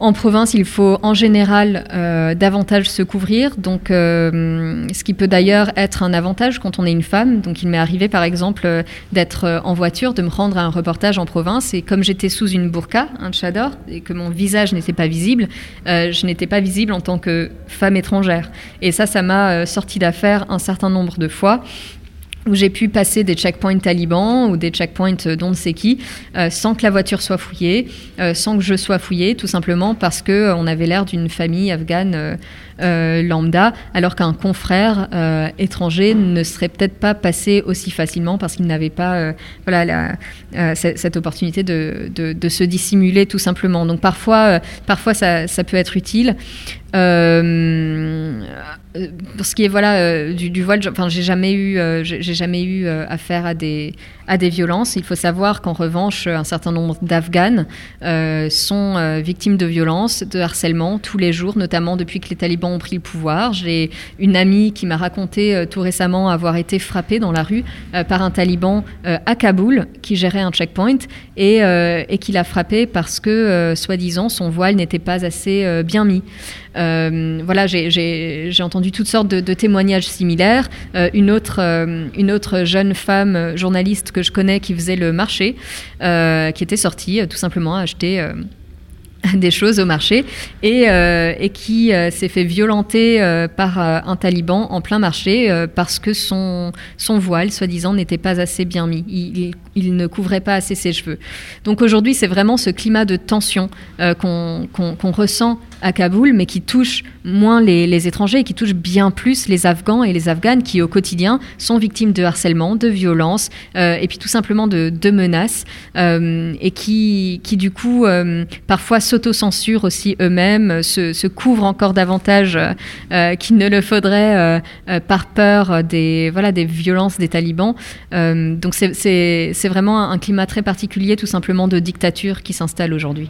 en province, il faut en général euh, davantage se couvrir, donc euh, ce qui peut d'ailleurs être un avantage quand on est une femme. Donc il m'est arrivé par exemple euh, d'être en voiture, de me rendre à un reportage en province, et comme j'étais sous une burqa, un chador, et que mon visage n'était pas visible, je n'étais pas visible en tant que femme étrangère. Et ça, ça m'a sorti d'affaire un certain nombre de fois où j'ai pu passer des checkpoints talibans ou des checkpoints d'on ne sait qui, euh, sans que la voiture soit fouillée, euh, sans que je sois fouillée, tout simplement parce que euh, on avait l'air d'une famille afghane lambda, alors qu'un confrère étranger ne serait peut-être pas passé aussi facilement parce qu'il n'avait pas voilà, cette opportunité de, se dissimuler tout simplement. Donc parfois, parfois ça, peut être utile. Euh, pour ce qui est voilà euh, du, du, voile, enfin j'ai jamais eu euh, j'ai jamais eu affaire à des à des violences. Il faut savoir qu'en revanche un certain nombre d'Afghanes sont victimes de violences, de harcèlement tous les jours, notamment depuis que les talibans ont pris le pouvoir. J'ai une amie qui m'a raconté tout récemment avoir été frappée dans la rue par un taliban à Kaboul qui gérait un checkpoint et, et qui l'a frappée parce que soi-disant son voile n'était pas assez bien mis. Voilà, j'ai entendu toutes sortes de, témoignages similaires. Euh, une, autre, euh, une autre jeune femme journaliste que je connais qui faisait le marché, euh, qui était sortie tout simplement acheter (laughs) des choses au marché et, qui s'est fait violenter par un taliban en plein marché parce que son, voile, soi-disant, n'était pas assez bien mis. Ne couvrait pas assez ses cheveux. Donc aujourd'hui, c'est vraiment ce climat de tension qu'on ressent à Kaboul, mais qui touche moins les, étrangers et qui touche bien plus les Afghans et les Afghanes qui, au quotidien, sont victimes de harcèlement, de violence euh, et puis tout simplement de, menaces euh, et qui, du coup, euh, parfois s'autocensurent aussi eux-mêmes, se, couvrent encore davantage qu'il ne le faudrait par peur des, voilà, des violences des talibans. donc c'est vraiment un climat très particulier, tout simplement, de dictature qui s'installe aujourd'hui.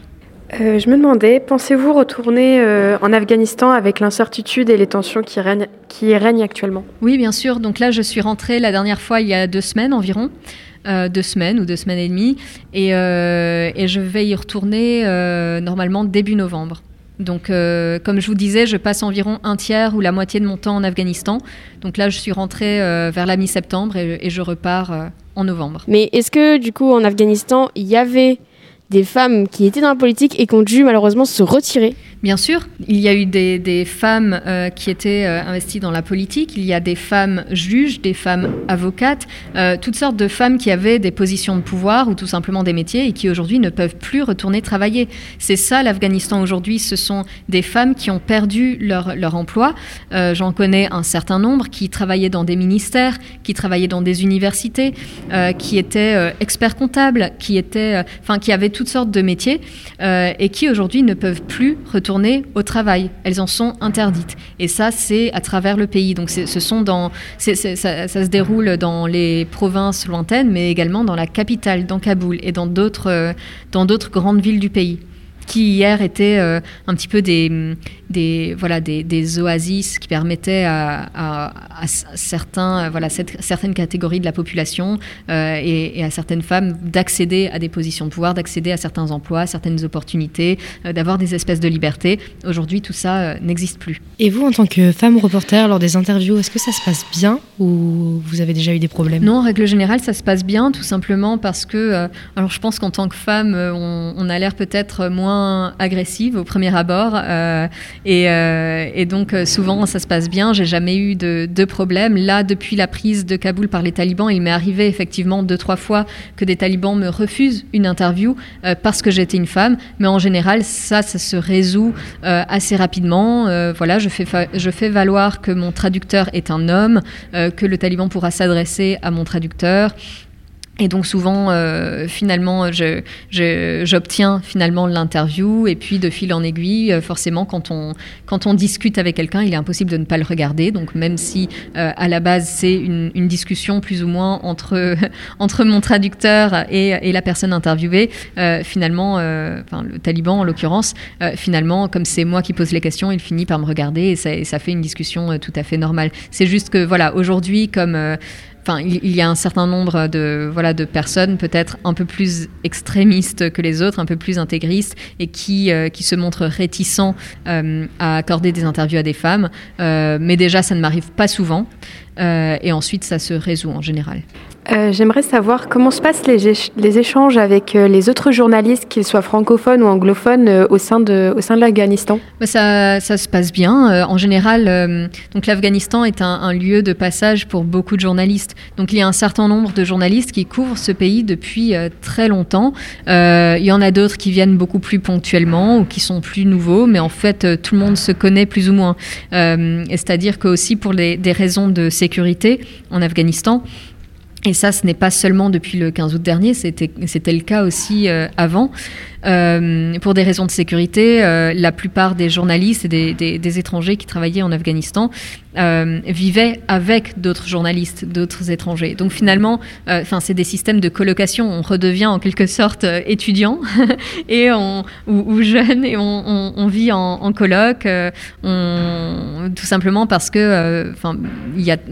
Euh, je me demandais, pensez-vous retourner euh, en Afghanistan avec l'incertitude et les tensions qui règnent, qui règnent actuellement? Oui, bien sûr. Donc là, je suis rentrée la dernière fois il y a deux semaines environ. Euh, deux semaines ou deux semaines et demie. Et, et je vais y retourner normalement début novembre. Donc, comme je vous disais, je passe environ un tiers ou la moitié de mon temps en Afghanistan. Donc là, je suis rentrée vers la mi-septembre et, et, je repars en novembre. Mais est-ce que, du coup, en Afghanistan, il y avait des femmes qui étaient dans la politique et qui ont dû malheureusement se retirer? Bien sûr, il y a eu des, femmes euh, qui étaient euh, investies dans la politique, il y a des femmes juges, des femmes avocates, euh, toutes sortes de femmes qui avaient des positions de pouvoir ou tout simplement des métiers et qui aujourd'hui ne peuvent plus retourner travailler. C'est ça l'Afghanistan aujourd'hui, ce sont des femmes qui ont perdu leur, leur emploi. J'en connais un certain nombre qui travaillaient dans des ministères, qui travaillaient dans des universités, qui étaient experts comptables, qui, étaient, enfin, qui avaient toutes sortes de métiers et qui aujourd'hui ne peuvent plus retourner au travail. Elles en sont interdites. Et ça, c'est à travers le pays. Donc, ce sont dans, ça, se déroule dans les provinces lointaines, mais également dans la capitale, dans Kaboul et dans d'autres, euh, grandes villes du pays qui hier étaient euh, un petit peu des, des, voilà, des, des, oasis qui permettaient à, à, certains, voilà, cette, certaines catégories de la population euh, et, à certaines femmes d'accéder à des positions de pouvoir, d'accéder à certains emplois, à certaines opportunités, euh, d'avoir des espèces de liberté. Aujourd'hui, tout ça euh, n'existe plus. Et vous, en tant que femme reporter, lors des interviews, est-ce que ça se passe bien ou vous avez déjà eu des problèmes? Non, en règle générale, ça se passe bien, tout simplement parce que, alors je pense qu'en tant que femme, on, on a l'air peut-être moins moins agressive au premier abord. Et, et, donc, souvent, ça se passe bien. J'ai jamais eu de, de problème. Là, depuis la prise de Kaboul par les talibans, il m'est arrivé effectivement deux, trois fois que des talibans me refusent une interview parce que j'étais une femme. Mais en général, ça, ça se résout assez rapidement. voilà, je fais, je fais valoir que mon traducteur est un homme, que le taliban pourra s'adresser à mon traducteur. Et donc souvent, euh, finalement, j'obtiens finalement l'interview et puis de fil en aiguille, euh, forcément, quand on, quand on discute avec quelqu'un, il est impossible de ne pas le regarder. Donc même si euh, à la base c'est une, une, discussion plus ou moins entre, (laughs) entre mon traducteur et, et la personne interviewée, finalement, enfin le taliban en l'occurrence, finalement, comme c'est moi qui pose les questions, il finit par me regarder et ça, et ça fait une discussion tout à fait normale. C'est juste que voilà, aujourd'hui, comme Enfin, il, y a un certain nombre de, voilà, de personnes peut-être un peu plus extrémistes que les autres, un peu plus intégristes, et qui, euh, qui se montrent réticents euh, à accorder des interviews à des femmes. Euh, mais déjà, ça ne m'arrive pas souvent. et ensuite, ça se résout en général. Euh, j'aimerais savoir comment se passent les, échanges avec euh, les autres journalistes, qu'ils soient francophones ou anglophones, euh, au sein de, l'Afghanistan. Bah, ça, ça, se passe bien. en général, donc l'Afghanistan est un, lieu de passage pour beaucoup de journalistes. Donc il y a un certain nombre de journalistes qui couvrent ce pays depuis très longtemps. il y en a d'autres qui viennent beaucoup plus ponctuellement ou qui sont plus nouveaux, mais en fait tout le monde se connaît plus ou moins. C'est-à-dire que aussi pour des raisons de sécurité en Afghanistan, et ça, ce n'est pas seulement depuis le 15 août dernier, c'était le cas aussi euh, avant. Euh, pour des raisons de sécurité, euh, la plupart des journalistes et des, étrangers qui travaillaient en Afghanistan euh, vivaient avec d'autres journalistes, d'autres étrangers. Donc finalement, enfin c'est des systèmes de colocation. On redevient en quelque sorte étudiant (laughs) et on, ou, jeune et on, vit en, en coloc, tout simplement parce que enfin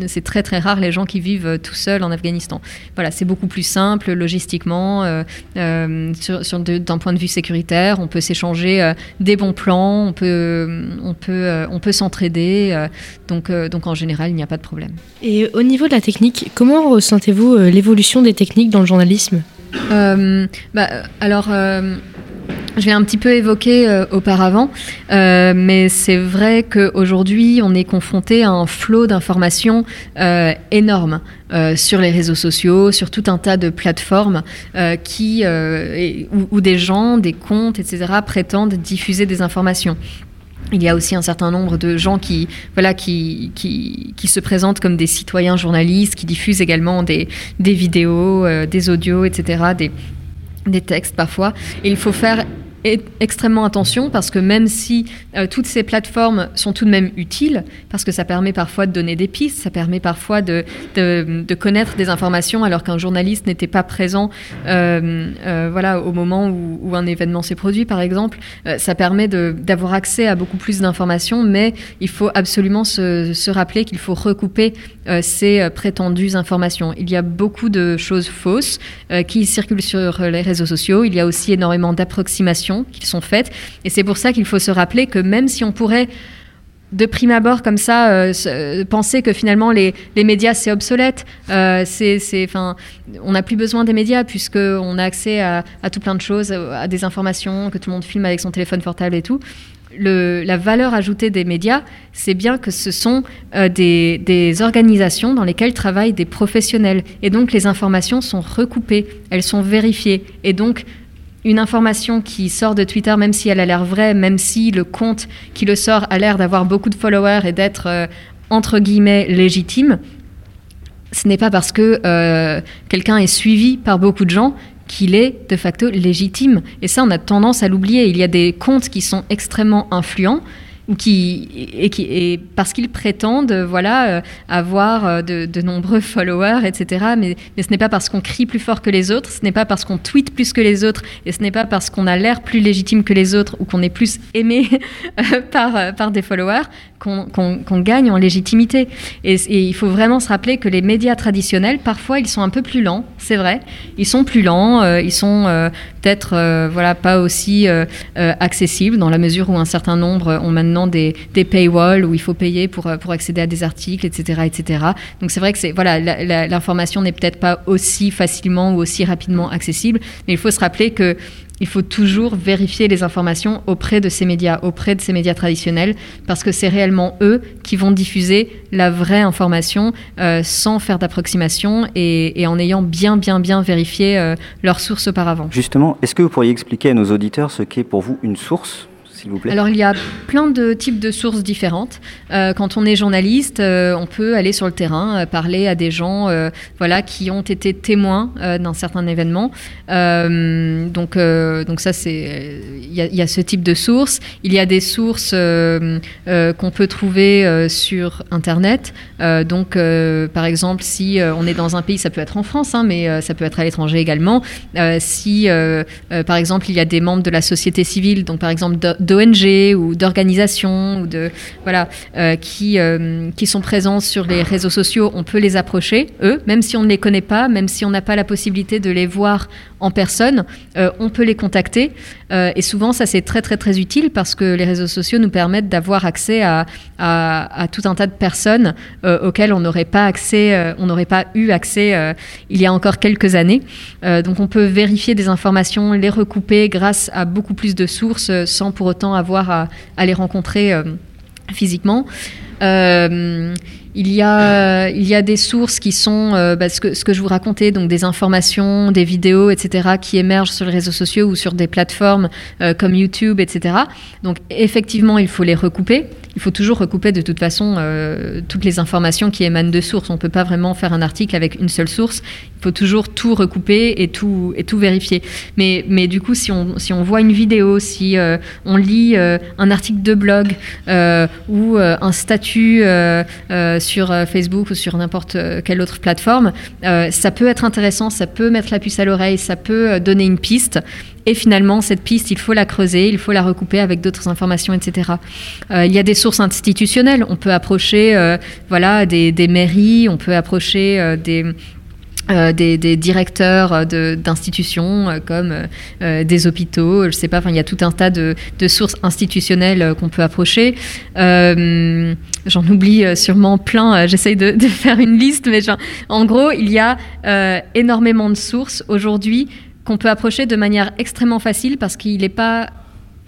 c'est très très rare les gens qui vivent tout seuls en Afghanistan. Voilà, c'est beaucoup plus simple logistiquement sur, d'un point de vue sécuritaire, on peut s'échanger euh, des bons plans, on peut, on peut, euh, on peut s'entraider. Euh, donc, donc en général, il n'y a pas de problème. Et au niveau de la technique, comment ressentez-vous l'évolution des techniques dans le journalisme? Bah, Alors. Je l'ai un petit peu évoqué auparavant, mais c'est vrai qu'aujourd'hui, on est confronté à un flot d'informations énorme. Euh, sur les réseaux sociaux, sur tout un tas de plateformes euh, qui, euh, où, des gens, des comptes, etc., prétendent diffuser des informations. Il y a aussi un certain nombre de gens qui, voilà, qui, qui se présentent comme des citoyens journalistes, qui diffusent également des, des vidéos, des audios, etc., des, des textes parfois. Il faut faire extrêmement attention parce que même si euh, toutes ces plateformes sont tout de même utiles, parce que ça permet parfois de donner des pistes, ça permet parfois de, connaître des informations alors qu'un journaliste n'était pas présent euh, euh, voilà, au moment où, un événement s'est produit, par exemple, ça permet d'avoir accès à beaucoup plus d'informations, mais il faut absolument se, se rappeler qu'il faut recouper ces prétendues informations. Il y a beaucoup de choses fausses qui circulent sur les réseaux sociaux, il y a aussi énormément d'approximations qui sont faites. Et c'est pour ça qu'il faut se rappeler que même si on pourrait de prime abord comme ça euh, euh, penser que finalement les, les médias c'est obsolète euh, c'est enfin on n'a plus besoin des médias puisque on a accès à, à, tout plein de choses à des informations que tout le monde filme avec son téléphone portable et tout la valeur ajoutée des médias, c'est bien que ce sont des, des, organisations dans lesquelles travaillent des professionnels. Et donc les informations sont recoupées, elles sont vérifiées. Et donc une information qui sort de Twitter, même si elle a l'air vraie, même si le compte qui le sort a l'air d'avoir beaucoup de followers et d'être euh, entre guillemets légitime, ce n'est pas parce que euh, quelqu'un est suivi par beaucoup de gens qu'il est de facto légitime. Et ça, on a tendance à l'oublier. Il y a des comptes qui sont extrêmement influents et, parce qu'ils prétendent voilà, euh, avoir euh, de, nombreux followers, etc. Mais, ce n'est pas parce qu'on crie plus fort que les autres, ce n'est pas parce qu'on tweet plus que les autres, et ce n'est pas parce qu'on a l'air plus légitime que les autres ou qu'on est plus aimé (laughs) euh, par, des followers qu'on gagne en légitimité. Et, il faut vraiment se rappeler que les médias traditionnels, parfois, ils sont un peu plus lents, c'est vrai. Ils sont plus lents, ils sont peut-être voilà, pas aussi accessibles dans la mesure où un certain nombre ont maintenant des, paywalls où il faut payer pour, pour accéder à des articles, etc. etc. Donc c'est vrai que voilà, l'information n'est peut-être pas aussi facilement ou aussi rapidement accessible, mais il faut se rappeler que il faut toujours vérifier les informations auprès de ces médias, auprès de ces médias traditionnels, parce que c'est réellement eux qui vont diffuser la vraie information euh, sans faire d'approximation et, en ayant bien, bien, bien vérifié euh, leurs sources auparavant. Justement, est-ce que vous pourriez expliquer à nos auditeurs ce qu'est pour vous une source? Alors, il y a plein de types de sources différentes. Euh, quand on est journaliste, euh, on peut aller sur le terrain, euh, parler à des gens voilà, qui ont été témoins d'un certain événement. donc, donc, ça, c'est. Il y, a ce type de sources. Il y a des sources qu'on peut trouver sur Internet. donc, par exemple, si on est dans un pays, ça peut être en France, hein, mais ça peut être à l'étranger également. si, par exemple, il y a des membres de la société civile, donc par exemple d'ONG ou d'organisations ou de voilà euh, qui euh, qui sont présents sur les réseaux sociaux, on peut les approcher eux, même si on ne les connaît pas, même si on n'a pas la possibilité de les voir en personne, euh, on peut les contacter. et souvent, ça c'est très très très utile parce que les réseaux sociaux nous permettent d'avoir accès à, à, tout un tas de personnes auxquelles on n'aurait pas accès, on n'aurait pas eu accès il y a encore quelques années. donc on peut vérifier des informations, les recouper grâce à beaucoup plus de sources sans pour autant avoir à, les rencontrer euh, physiquement. Euh, il y, a, il y a des sources qui sont euh, bah, ce, que, ce que je vous racontais, donc des informations, des vidéos, etc., qui émergent sur les réseaux sociaux ou sur des plateformes comme YouTube, etc. Donc effectivement, il faut les recouper. Il faut toujours recouper de toute façon toutes les informations qui émanent de sources. On ne peut pas vraiment faire un article avec une seule source. Il faut toujours tout recouper et tout, et tout vérifier. Mais, mais du coup, si on, si on voit une vidéo, si euh, on lit euh, un article de blog euh, ou un statut sur Facebook ou sur n'importe quelle autre plateforme, ça peut être intéressant, ça peut mettre la puce à l'oreille, ça peut donner une piste. Et finalement, cette piste, il faut la creuser, il faut la recouper avec d'autres informations, etc. il y a des sources institutionnelles. On peut approcher voilà, des, mairies, on peut approcher des euh, des, directeurs d'institutions euh, comme euh, des hôpitaux, je sais pas, il y a tout un tas de, sources institutionnelles qu'on peut approcher. J'en oublie sûrement plein, j'essaye de, faire une liste, mais en gros, il y a énormément de sources aujourd'hui qu'on peut approcher de manière extrêmement facile parce qu'il n'est pas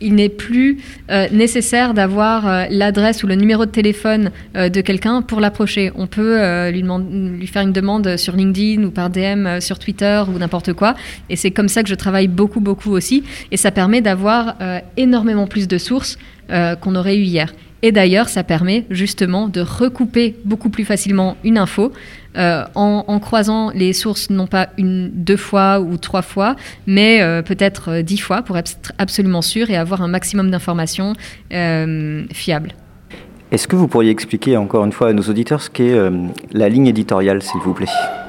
il n'est plus euh, nécessaire d'avoir euh, l'adresse ou le numéro de téléphone euh, de quelqu'un pour l'approcher. On peut lui, lui, faire une demande sur LinkedIn ou par DM sur Twitter ou n'importe quoi. Et c'est comme ça que je travaille beaucoup, beaucoup aussi. Et ça permet d'avoir énormément plus de sources qu'on aurait eu hier. Et d'ailleurs, ça permet justement de recouper beaucoup plus facilement une info euh, en, croisant les sources non pas une, deux fois ou trois fois, mais euh, peut-être euh, dix fois pour être absolument sûr et avoir un maximum d'informations fiables. Est-ce que vous pourriez expliquer encore une fois à nos auditeurs ce qu'est la ligne éditoriale, s'il vous plaît?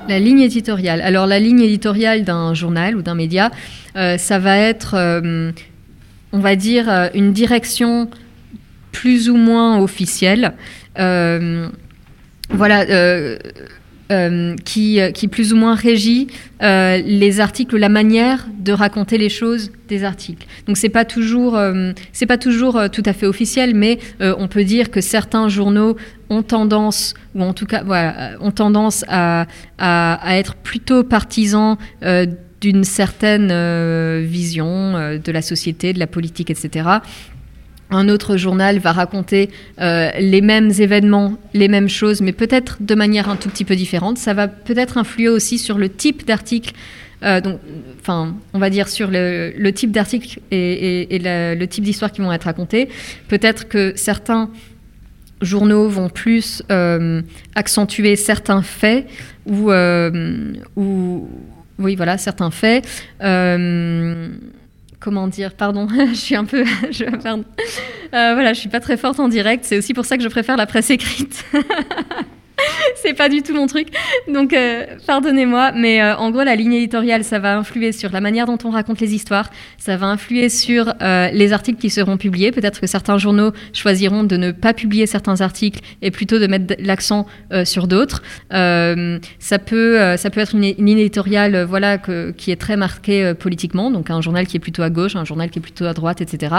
La ligne éditoriale. Alors la ligne éditoriale d'un journal ou d'un média, ça va être, on va dire, une direction plus ou moins officielle. voilà euh, qui, euh, qui, plus ou moins régit euh, les articles, la manière de raconter les choses des articles. Donc c'est pas toujours, c'est pas toujours tout à fait officiel, mais on peut dire que certains journaux ont tendance, ou en tout cas, voilà, ont tendance à, être plutôt partisans d'une certaine vision de la société, de la politique, etc un autre journal va raconter euh, les mêmes événements, les mêmes choses, mais peut-être de manière un tout petit peu différente. Ça va peut-être influer aussi sur le type d'article, euh, enfin, on va dire sur le, type d'article et, le type d'histoire qui vont être racontées. Peut-être que certains journaux vont plus euh, accentuer certains faits ou, ou, oui, voilà, certains faits comment dire, pardon, (laughs) je suis un peu. (laughs) Euh, voilà, je suis pas très forte en direct. C'est aussi pour ça que je préfère la presse écrite. (laughs) (laughs) c'est pas du tout mon truc. Donc, euh, pardonnez-moi. Mais euh, en gros, la ligne éditoriale, ça va influer sur la manière dont on raconte les histoires. Ça va influer sur euh, les articles qui seront publiés. Peut-être que certains journaux choisiront de ne pas publier certains articles et plutôt de mettre l'accent sur d'autres. ça, peut, ça peut être une, ligne éditoriale voilà, qui est très marquée politiquement. Donc, un journal qui est plutôt à gauche, un journal qui est plutôt à droite, etc.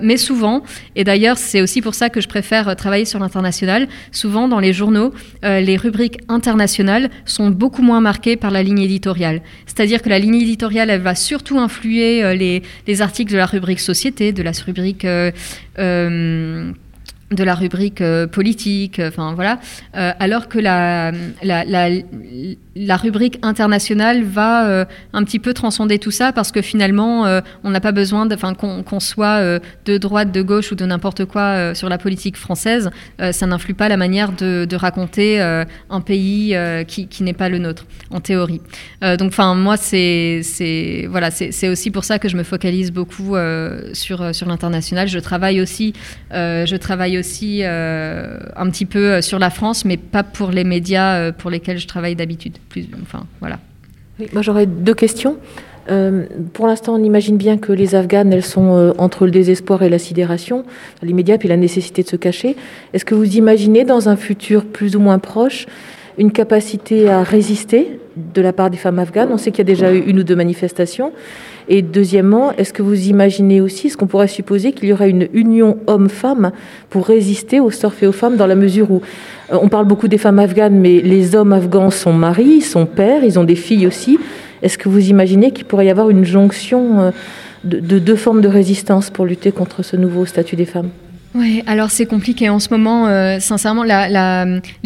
mais souvent, et d'ailleurs, c'est aussi pour ça que je préfère travailler sur l'international, souvent dans les journaux, euh, les rubriques internationales sont beaucoup moins marquées par la ligne éditoriale. C'est-à-dire que la ligne éditoriale, elle va surtout influer euh, les, les, articles de la rubrique société, de la rubrique euh, de la rubrique euh, politique, euh, enfin voilà, euh, alors que la, la, la, rubrique internationale va un petit peu transcender tout ça parce que finalement on n'a pas besoin, enfin qu'on soit de droite, de gauche ou de n'importe quoi sur la politique française, ça n'influe pas la manière de, de raconter un pays qui, qui n'est pas le nôtre en théorie. donc enfin moi c'est voilà c'est aussi pour ça que je me focalise beaucoup sur sur l'international. Je travaille aussi je travaille aussi euh, un petit peu euh, sur la France, mais pas pour les médias euh, pour lesquels je travaille d'habitude. Enfin, voilà. moi, j'aurais deux questions. pour l'instant, on imagine bien que les Afghanes, elles sont entre le désespoir et la sidération, les médias, puis la nécessité de se cacher. Est-ce que vous imaginez, dans un futur plus ou moins proche, une capacité à résister de la part des femmes afghanes On sait qu'il y a déjà eu une ou deux manifestations. Et deuxièmement, est-ce que vous imaginez aussi, ce qu'on pourrait supposer qu'il y aurait une union homme-femme pour résister au sort aux femmes dans la mesure où euh, on parle beaucoup des femmes afghanes, mais les hommes afghans sont maris, sont pères, ils ont des filles aussi. Est-ce que vous imaginez qu'il pourrait y avoir une jonction euh, de deux formes de résistance pour lutter contre ce nouveau statut des femmes? Oui, alors c'est compliqué en ce moment. Euh, sincèrement,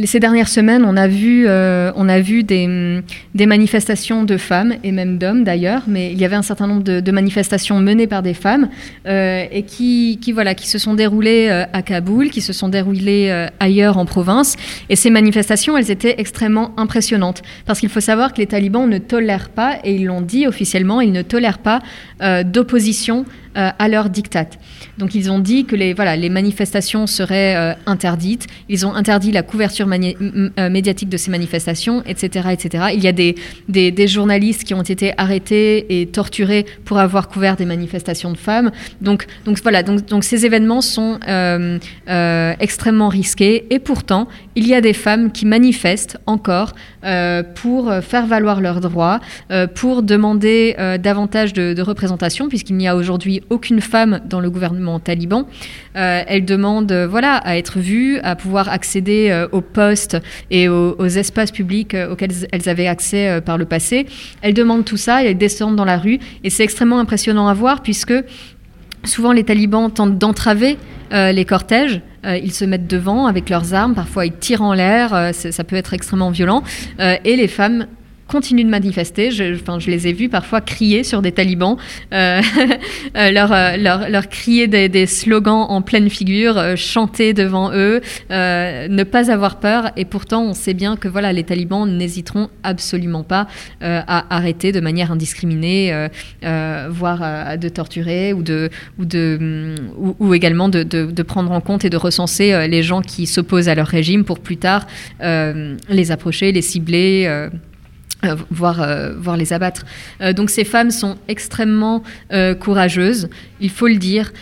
ces dernières semaines, on a vu, euh, on a vu des, des, manifestations de femmes et même d'hommes d'ailleurs, mais il y avait un certain nombre de, manifestations menées par des femmes euh, et qui, qui, voilà, qui se sont déroulées à Kaboul, qui se sont déroulées ailleurs en province. Et ces manifestations, elles étaient extrêmement impressionnantes parce qu'il faut savoir que les talibans ne tolèrent pas, et ils l'ont dit officiellement, ils ne tolèrent pas d'opposition à leur diktat. Donc ils ont dit que les, voilà, les manifestations seraient euh, interdites, ils ont interdit la couverture euh, médiatique de ces manifestations, etc. etc. Il y a des, des, journalistes qui ont été arrêtés et torturés pour avoir couvert des manifestations de femmes. Donc, donc voilà, donc, donc ces événements sont euh, extrêmement risqués et pourtant il y a des femmes qui manifestent encore pour faire valoir leurs droits, pour demander davantage de, représentation, puisqu'il n'y a aujourd'hui aucune femme dans le gouvernement taliban. Euh, elles demandent euh, voilà, à être vues, à pouvoir accéder euh, aux postes et aux, espaces publics auxquels elles avaient accès par le passé. Elles demandent tout ça, elles descendent dans la rue et c'est extrêmement impressionnant à voir puisque souvent les talibans tentent d'entraver les cortèges. ils se mettent devant avec leurs armes, parfois ils tirent en l'air, ça peut être extrêmement violent. et les femmes continuent de manifester. Je, enfin, je les ai vus parfois crier sur des talibans, euh, (laughs) euh, leur, euh, leur, leur, crier des, slogans en pleine figure, chanter devant eux, ne pas avoir peur. Et pourtant, on sait bien que voilà, les talibans n'hésiteront absolument pas à arrêter de manière indiscriminée, voire de torturer ou, de, ou, de, ou, également de, de, de, prendre en compte et de recenser les gens qui s'opposent à leur régime pour plus tard les approcher, les cibler. Euh, voir, euh, voir les abattre. Euh, donc ces femmes sont extrêmement courageuses, il faut le dire.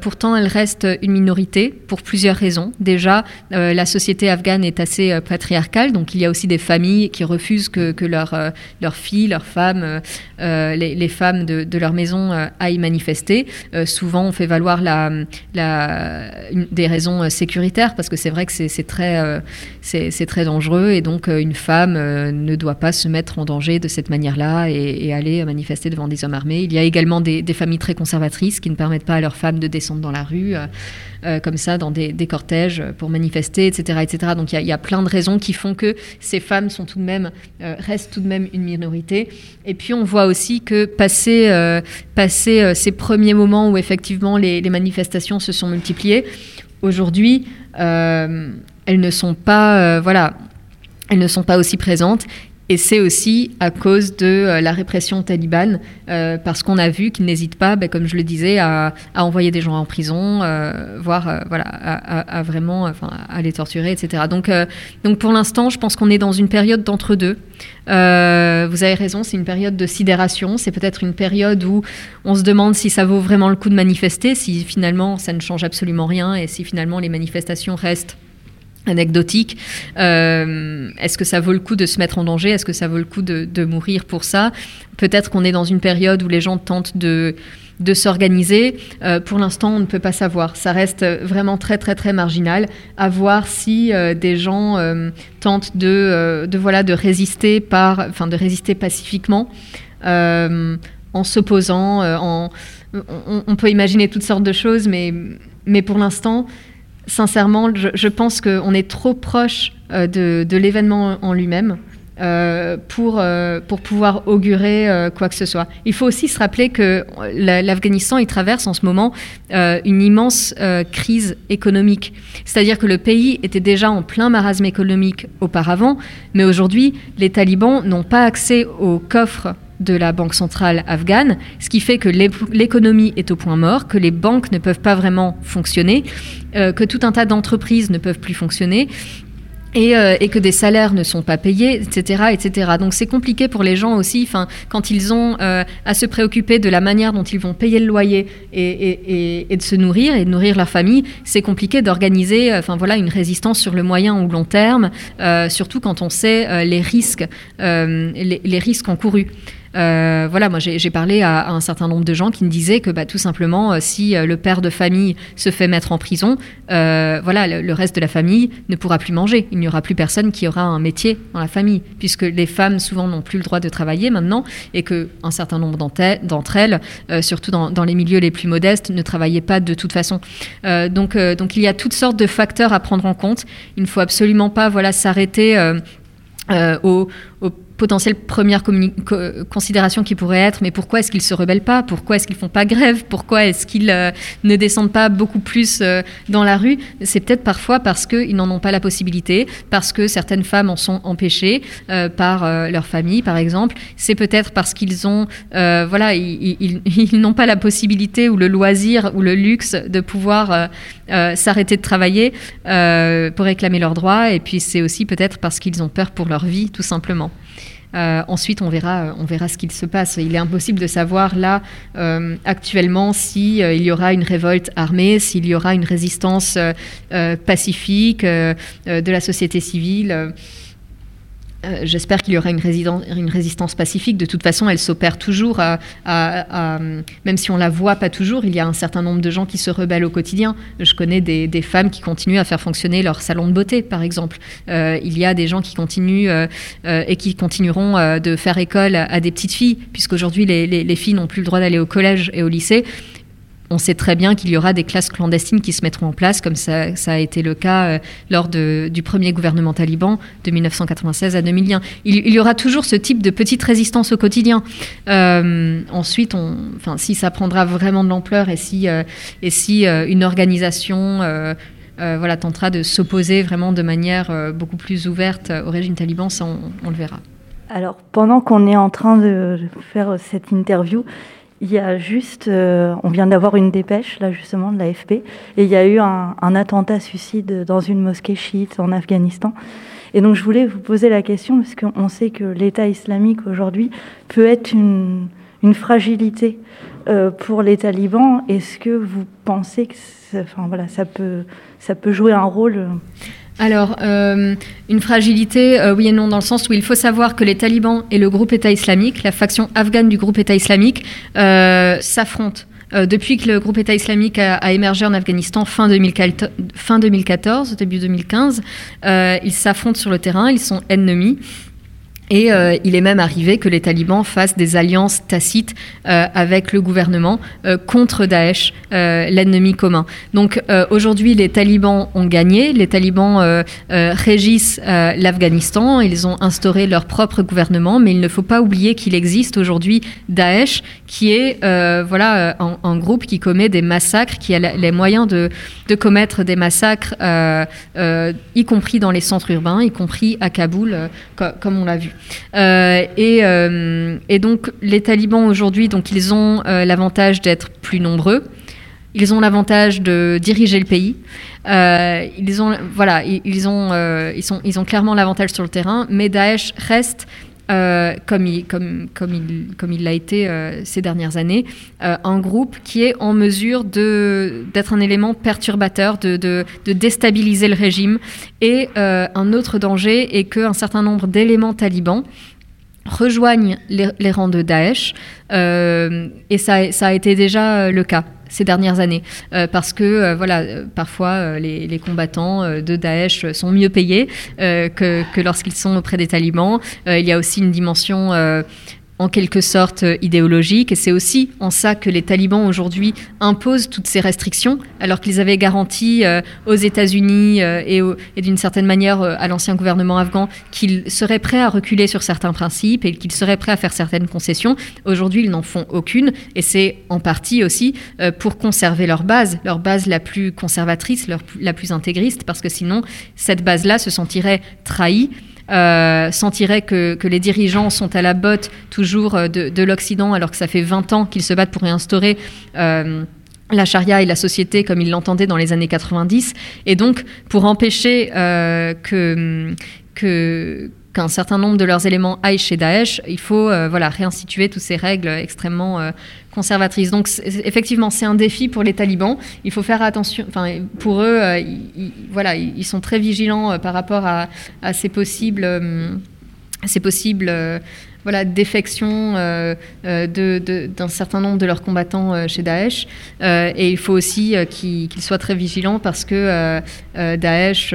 pourtant, elles restent une minorité pour plusieurs raisons. Déjà, la société afghane est assez patriarcale, donc il y a aussi des familles qui refusent que, que leurs leur filles, leurs femmes, les, les, femmes de, de, leur maison aillent manifester. souvent, on fait valoir la, la, des raisons sécuritaires, parce que c'est vrai que c'est très, c'est très dangereux, et donc une femme ne doit pas se mettre en danger de cette manière-là et, aller manifester devant des hommes armés. Il y a également des, familles très conservatrices qui ne permettent pas à leurs femmes de descendre dans la rue, euh, euh, comme ça, dans des, cortèges pour manifester, etc. etc. Donc il y, a, plein de raisons qui font que ces femmes euh, restent tout de même une minorité. Et puis on voit aussi que passé, ces premiers moments où effectivement les manifestations se sont multipliées, aujourd'hui, elles ne sont pas, voilà, elles ne sont pas aussi présentes Et c'est aussi à cause de euh, la répression talibane, euh, parce qu'on a vu qu'ils n'hésitent pas, ben, comme je le disais, à, envoyer des gens en prison, euh, voire voilà, à, vraiment enfin, les torturer, etc. Donc, donc pour l'instant, je pense qu'on est dans une période d'entre-deux. vous avez raison, c'est une période de sidération, c'est peut-être une période où on se demande si ça vaut vraiment le coup de manifester, si finalement ça ne change absolument rien et si finalement les manifestations restent anecdotique. Euh, est-ce que ça vaut le coup de se mettre en danger? Est-ce que ça vaut le coup de, mourir pour ça? Peut-être qu'on est dans une période où les gens tentent de, de s'organiser. Euh, pour l'instant, on ne peut pas savoir. Ça reste vraiment très très très marginal. À voir si euh, des gens tentent de, de, voilà de résister par, de résister pacifiquement. en s'opposant, on, on, peut imaginer toutes sortes de choses, mais, mais pour l'instant, sincèrement, je, pense qu'on est trop proche euh, de, l'événement en lui-même. Euh, pour, euh, pour pouvoir augurer quoi que ce soit. Il faut aussi se rappeler que l'Afghanistan, il traverse en ce moment une immense crise économique. C'est-à-dire que le pays était déjà en plein marasme économique auparavant, mais aujourd'hui, les talibans n'ont pas accès aux coffres de la Banque centrale afghane, ce qui fait que l'économie est au point mort, que les banques ne peuvent pas vraiment fonctionner, euh, que tout un tas d'entreprises ne peuvent plus fonctionner. Euh, et, que des salaires ne sont pas payés, etc. etc. Donc c'est compliqué pour les gens aussi, quand ils ont euh, à se préoccuper de la manière dont ils vont payer le loyer et, de se nourrir et de nourrir leur famille, c'est compliqué d'organiser enfin, voilà, une résistance sur le moyen ou long terme, surtout quand on sait les risques, les risques encourus. Euh, voilà, moi j'ai parlé à, un certain nombre de gens qui me disaient que bah, tout simplement, euh, si euh, le père de famille se fait mettre en prison, voilà, le, reste de la famille ne pourra plus manger. Il n'y aura plus personne qui aura un métier dans la famille, puisque les femmes souvent n'ont plus le droit de travailler maintenant, et que un certain nombre d'entre elles, surtout dans, les milieux les plus modestes, ne travaillaient pas de toute façon. donc, il y a toutes sortes de facteurs à prendre en compte. Il ne faut absolument pas voilà s'arrêter au potentielle première considération qui pourrait être mais pourquoi est-ce qu'ils se rebellent pas? Pourquoi est-ce qu'ils font pas grève? Pourquoi est-ce qu'ils euh, ne descendent pas beaucoup plus euh, dans la rue? C'est peut-être parfois parce qu'ils n'en ont pas la possibilité, parce que certaines femmes en sont empêchées euh, par leur famille, par exemple. C'est peut-être parce qu'ils ont, voilà, ils, (laughs) ils n'ont pas la possibilité ou le loisir ou le luxe de pouvoir s'arrêter de travailler pour réclamer leurs droits. Et puis c'est aussi peut-être parce qu'ils ont peur pour leur vie, tout simplement. Euh, ensuite, on verra, ce qu'il se passe. Il est impossible de savoir là euh, actuellement s'il euh, y aura une révolte armée, s'il y aura une résistance pacifique de la société civile. Euh, j'espère qu'il y aura une, résistance pacifique. De toute façon, elle s'opère toujours, même si on la voit pas toujours. Il y a un certain nombre de gens qui se rebellent au quotidien. Je connais des, femmes qui continuent à faire fonctionner leur salon de beauté, par exemple. Euh, il y a des gens qui continuent euh, et qui continueront de faire école à, des petites filles, puisqu'aujourd'hui les, les filles n'ont plus le droit d'aller au collège et au lycée on sait très bien qu'il y aura des classes clandestines qui se mettront en place, comme ça, a été le cas euh, lors du premier gouvernement taliban de 1996 à 2001. Il, y aura toujours ce type de petite résistance au quotidien. Euh, ensuite, enfin, si ça prendra vraiment de l'ampleur et si, euh, une organisation voilà, tentera de s'opposer vraiment de manière beaucoup plus ouverte au régime taliban, ça, on le verra. Alors, pendant qu'on est en train de faire cette interview, il y a juste, euh, on vient d'avoir une dépêche là justement de l'AFP, et il y a eu un, attentat suicide dans une mosquée chiite en Afghanistan. Et donc je voulais vous poser la question parce qu'on sait que l'État islamique aujourd'hui peut être une, fragilité euh, pour les talibans. Est-ce que vous pensez que, enfin voilà, ça peut, ça peut jouer un rôle alors, euh, une fragilité, euh, oui et non, dans le sens où il faut savoir que les talibans et le groupe État islamique, la faction afghane du groupe État islamique, euh, s'affrontent. depuis que le groupe État islamique a, émergé en Afghanistan fin 2014, fin 2014 début 2015, ils s'affrontent sur le terrain, ils sont ennemis. Et euh, il est même arrivé que les talibans fassent des alliances tacites euh, avec le gouvernement euh, contre Daesh, l'ennemi commun. Donc aujourd'hui, les talibans ont gagné, les talibans régissent l'Afghanistan, ils ont instauré leur propre gouvernement, mais il ne faut pas oublier qu'il existe aujourd'hui Daesh, qui est voilà un, groupe qui commet des massacres, qui a les moyens de, de commettre des massacres, y compris dans les centres urbains, y compris à Kaboul, comme on l'a vu. Et, et, donc les talibans aujourd'hui, donc ils ont l'avantage d'être plus nombreux. Ils ont l'avantage de diriger le pays. ils ont, voilà, ils, ont, ils, ils ont clairement l'avantage sur le terrain, mais Daesh reste euh, comme il l'a été euh, ces dernières années, euh, un groupe qui est en mesure d'être un élément perturbateur, de, déstabiliser le régime. Et un autre danger est qu'un certain nombre d'éléments talibans rejoignent les, rangs de Daesh, et ça a été déjà le cas ces dernières années, euh, parce que euh, voilà, euh, parfois les, combattants de Daesh sont mieux payés que, que lorsqu'ils sont auprès des talibans. il y a aussi une dimension en quelque sorte euh, idéologique. Et c'est aussi en ça que les talibans aujourd'hui imposent toutes ces restrictions, alors qu'ils avaient garanti euh, aux États-Unis euh, et, d'une certaine manière à l'ancien gouvernement afghan qu'ils seraient prêts à reculer sur certains principes et qu'ils seraient prêts à faire certaines concessions. Aujourd'hui, ils n'en font aucune. Et c'est en partie aussi pour conserver leur base, leur base la plus conservatrice, la plus intégriste, parce que sinon, cette base-là se sentirait trahie euh, sentirait que, que, les dirigeants sont à la botte toujours euh, de, de l'Occident, alors que ça fait 20 ans qu'ils se battent pour réinstaurer. Euh, la charia et la société comme ils l'entendaient dans les années 90. Et donc, pour empêcher que, qu'un certain nombre de leurs éléments aillent chez Daesh, il faut euh, voilà, réinstituer toutes ces règles extrêmement euh, conservatrices. Donc effectivement, c'est un défi pour les talibans. Il faut faire attention. Enfin, pour eux, euh, ils, voilà, ils sont très vigilants par rapport à, à ces possibles, ces possibles voilà, défection euh, euh, d'un certain nombre de leurs combattants euh, chez Daesh. et il faut aussi qu'ils soient très vigilants parce que Daesh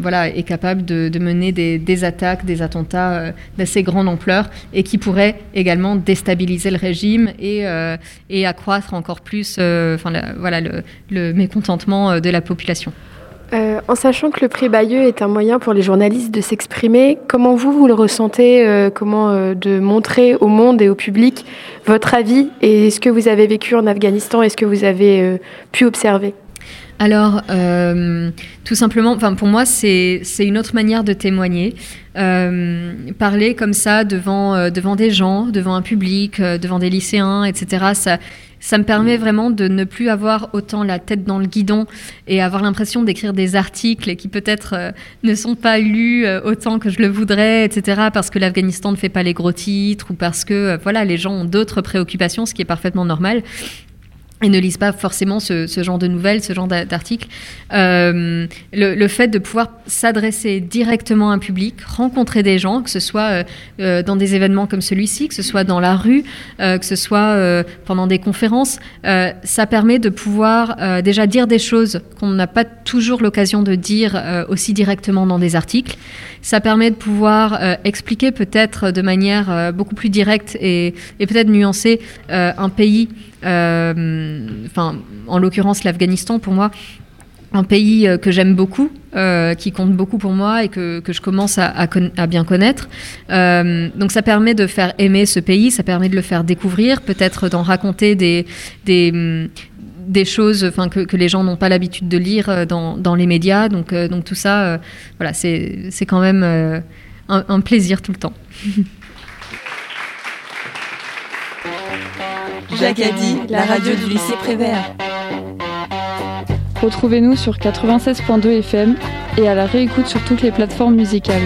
voilà, est capable de, mener des, attaques, des attentats d'assez grande ampleur et qui pourraient également déstabiliser le régime et, accroître encore plus voilà, le mécontentement de la population. Euh, en sachant que le prix Bayeux est un moyen pour les journalistes de s'exprimer, comment vous, vous le ressentez euh, Comment euh, de montrer au monde et au public votre avis et ce que vous avez vécu en Afghanistan et ce que vous avez pu observer? Alors, tout simplement, pour moi, c'est une autre manière de témoigner. parler comme ça devant, devant des gens, devant un public, devant des lycéens, etc., ça, ça me permet vraiment de ne plus avoir autant la tête dans le guidon et avoir l'impression d'écrire des articles qui peut-être euh, ne sont pas lus euh, autant que je le voudrais, etc. Parce que l'Afghanistan ne fait pas les gros titres ou parce que euh, voilà les gens ont d'autres préoccupations, ce qui est parfaitement normal et ne lisent pas forcément ce, genre de nouvelles, ce genre d'articles. Euh, le, fait de pouvoir s'adresser directement à un public, rencontrer des gens, que ce soit euh, euh, dans des événements comme celui-ci, que ce soit dans la rue, que ce soit pendant des conférences, ça permet de pouvoir déjà dire des choses qu'on n'a pas toujours l'occasion de dire aussi directement dans des articles. Ça permet de pouvoir expliquer peut-être de manière beaucoup plus directe et, et peut-être nuancée un pays euh, enfin, en l'occurrence l'Afghanistan pour moi, un pays euh, que j'aime beaucoup, euh, qui compte beaucoup pour moi et que, que je commence à, bien connaître. Euh, donc ça permet de faire aimer ce pays, ça permet de le faire découvrir, peut-être d'en raconter des, des, des choses que, que les gens n'ont pas l'habitude de lire dans, dans, les médias. Donc, donc tout ça, voilà, c'est quand même un plaisir tout le temps. (laughs) Dit, la radio du lycée Prévert. Retrouvez-nous sur 96.2 FM et à la réécoute sur toutes les plateformes musicales.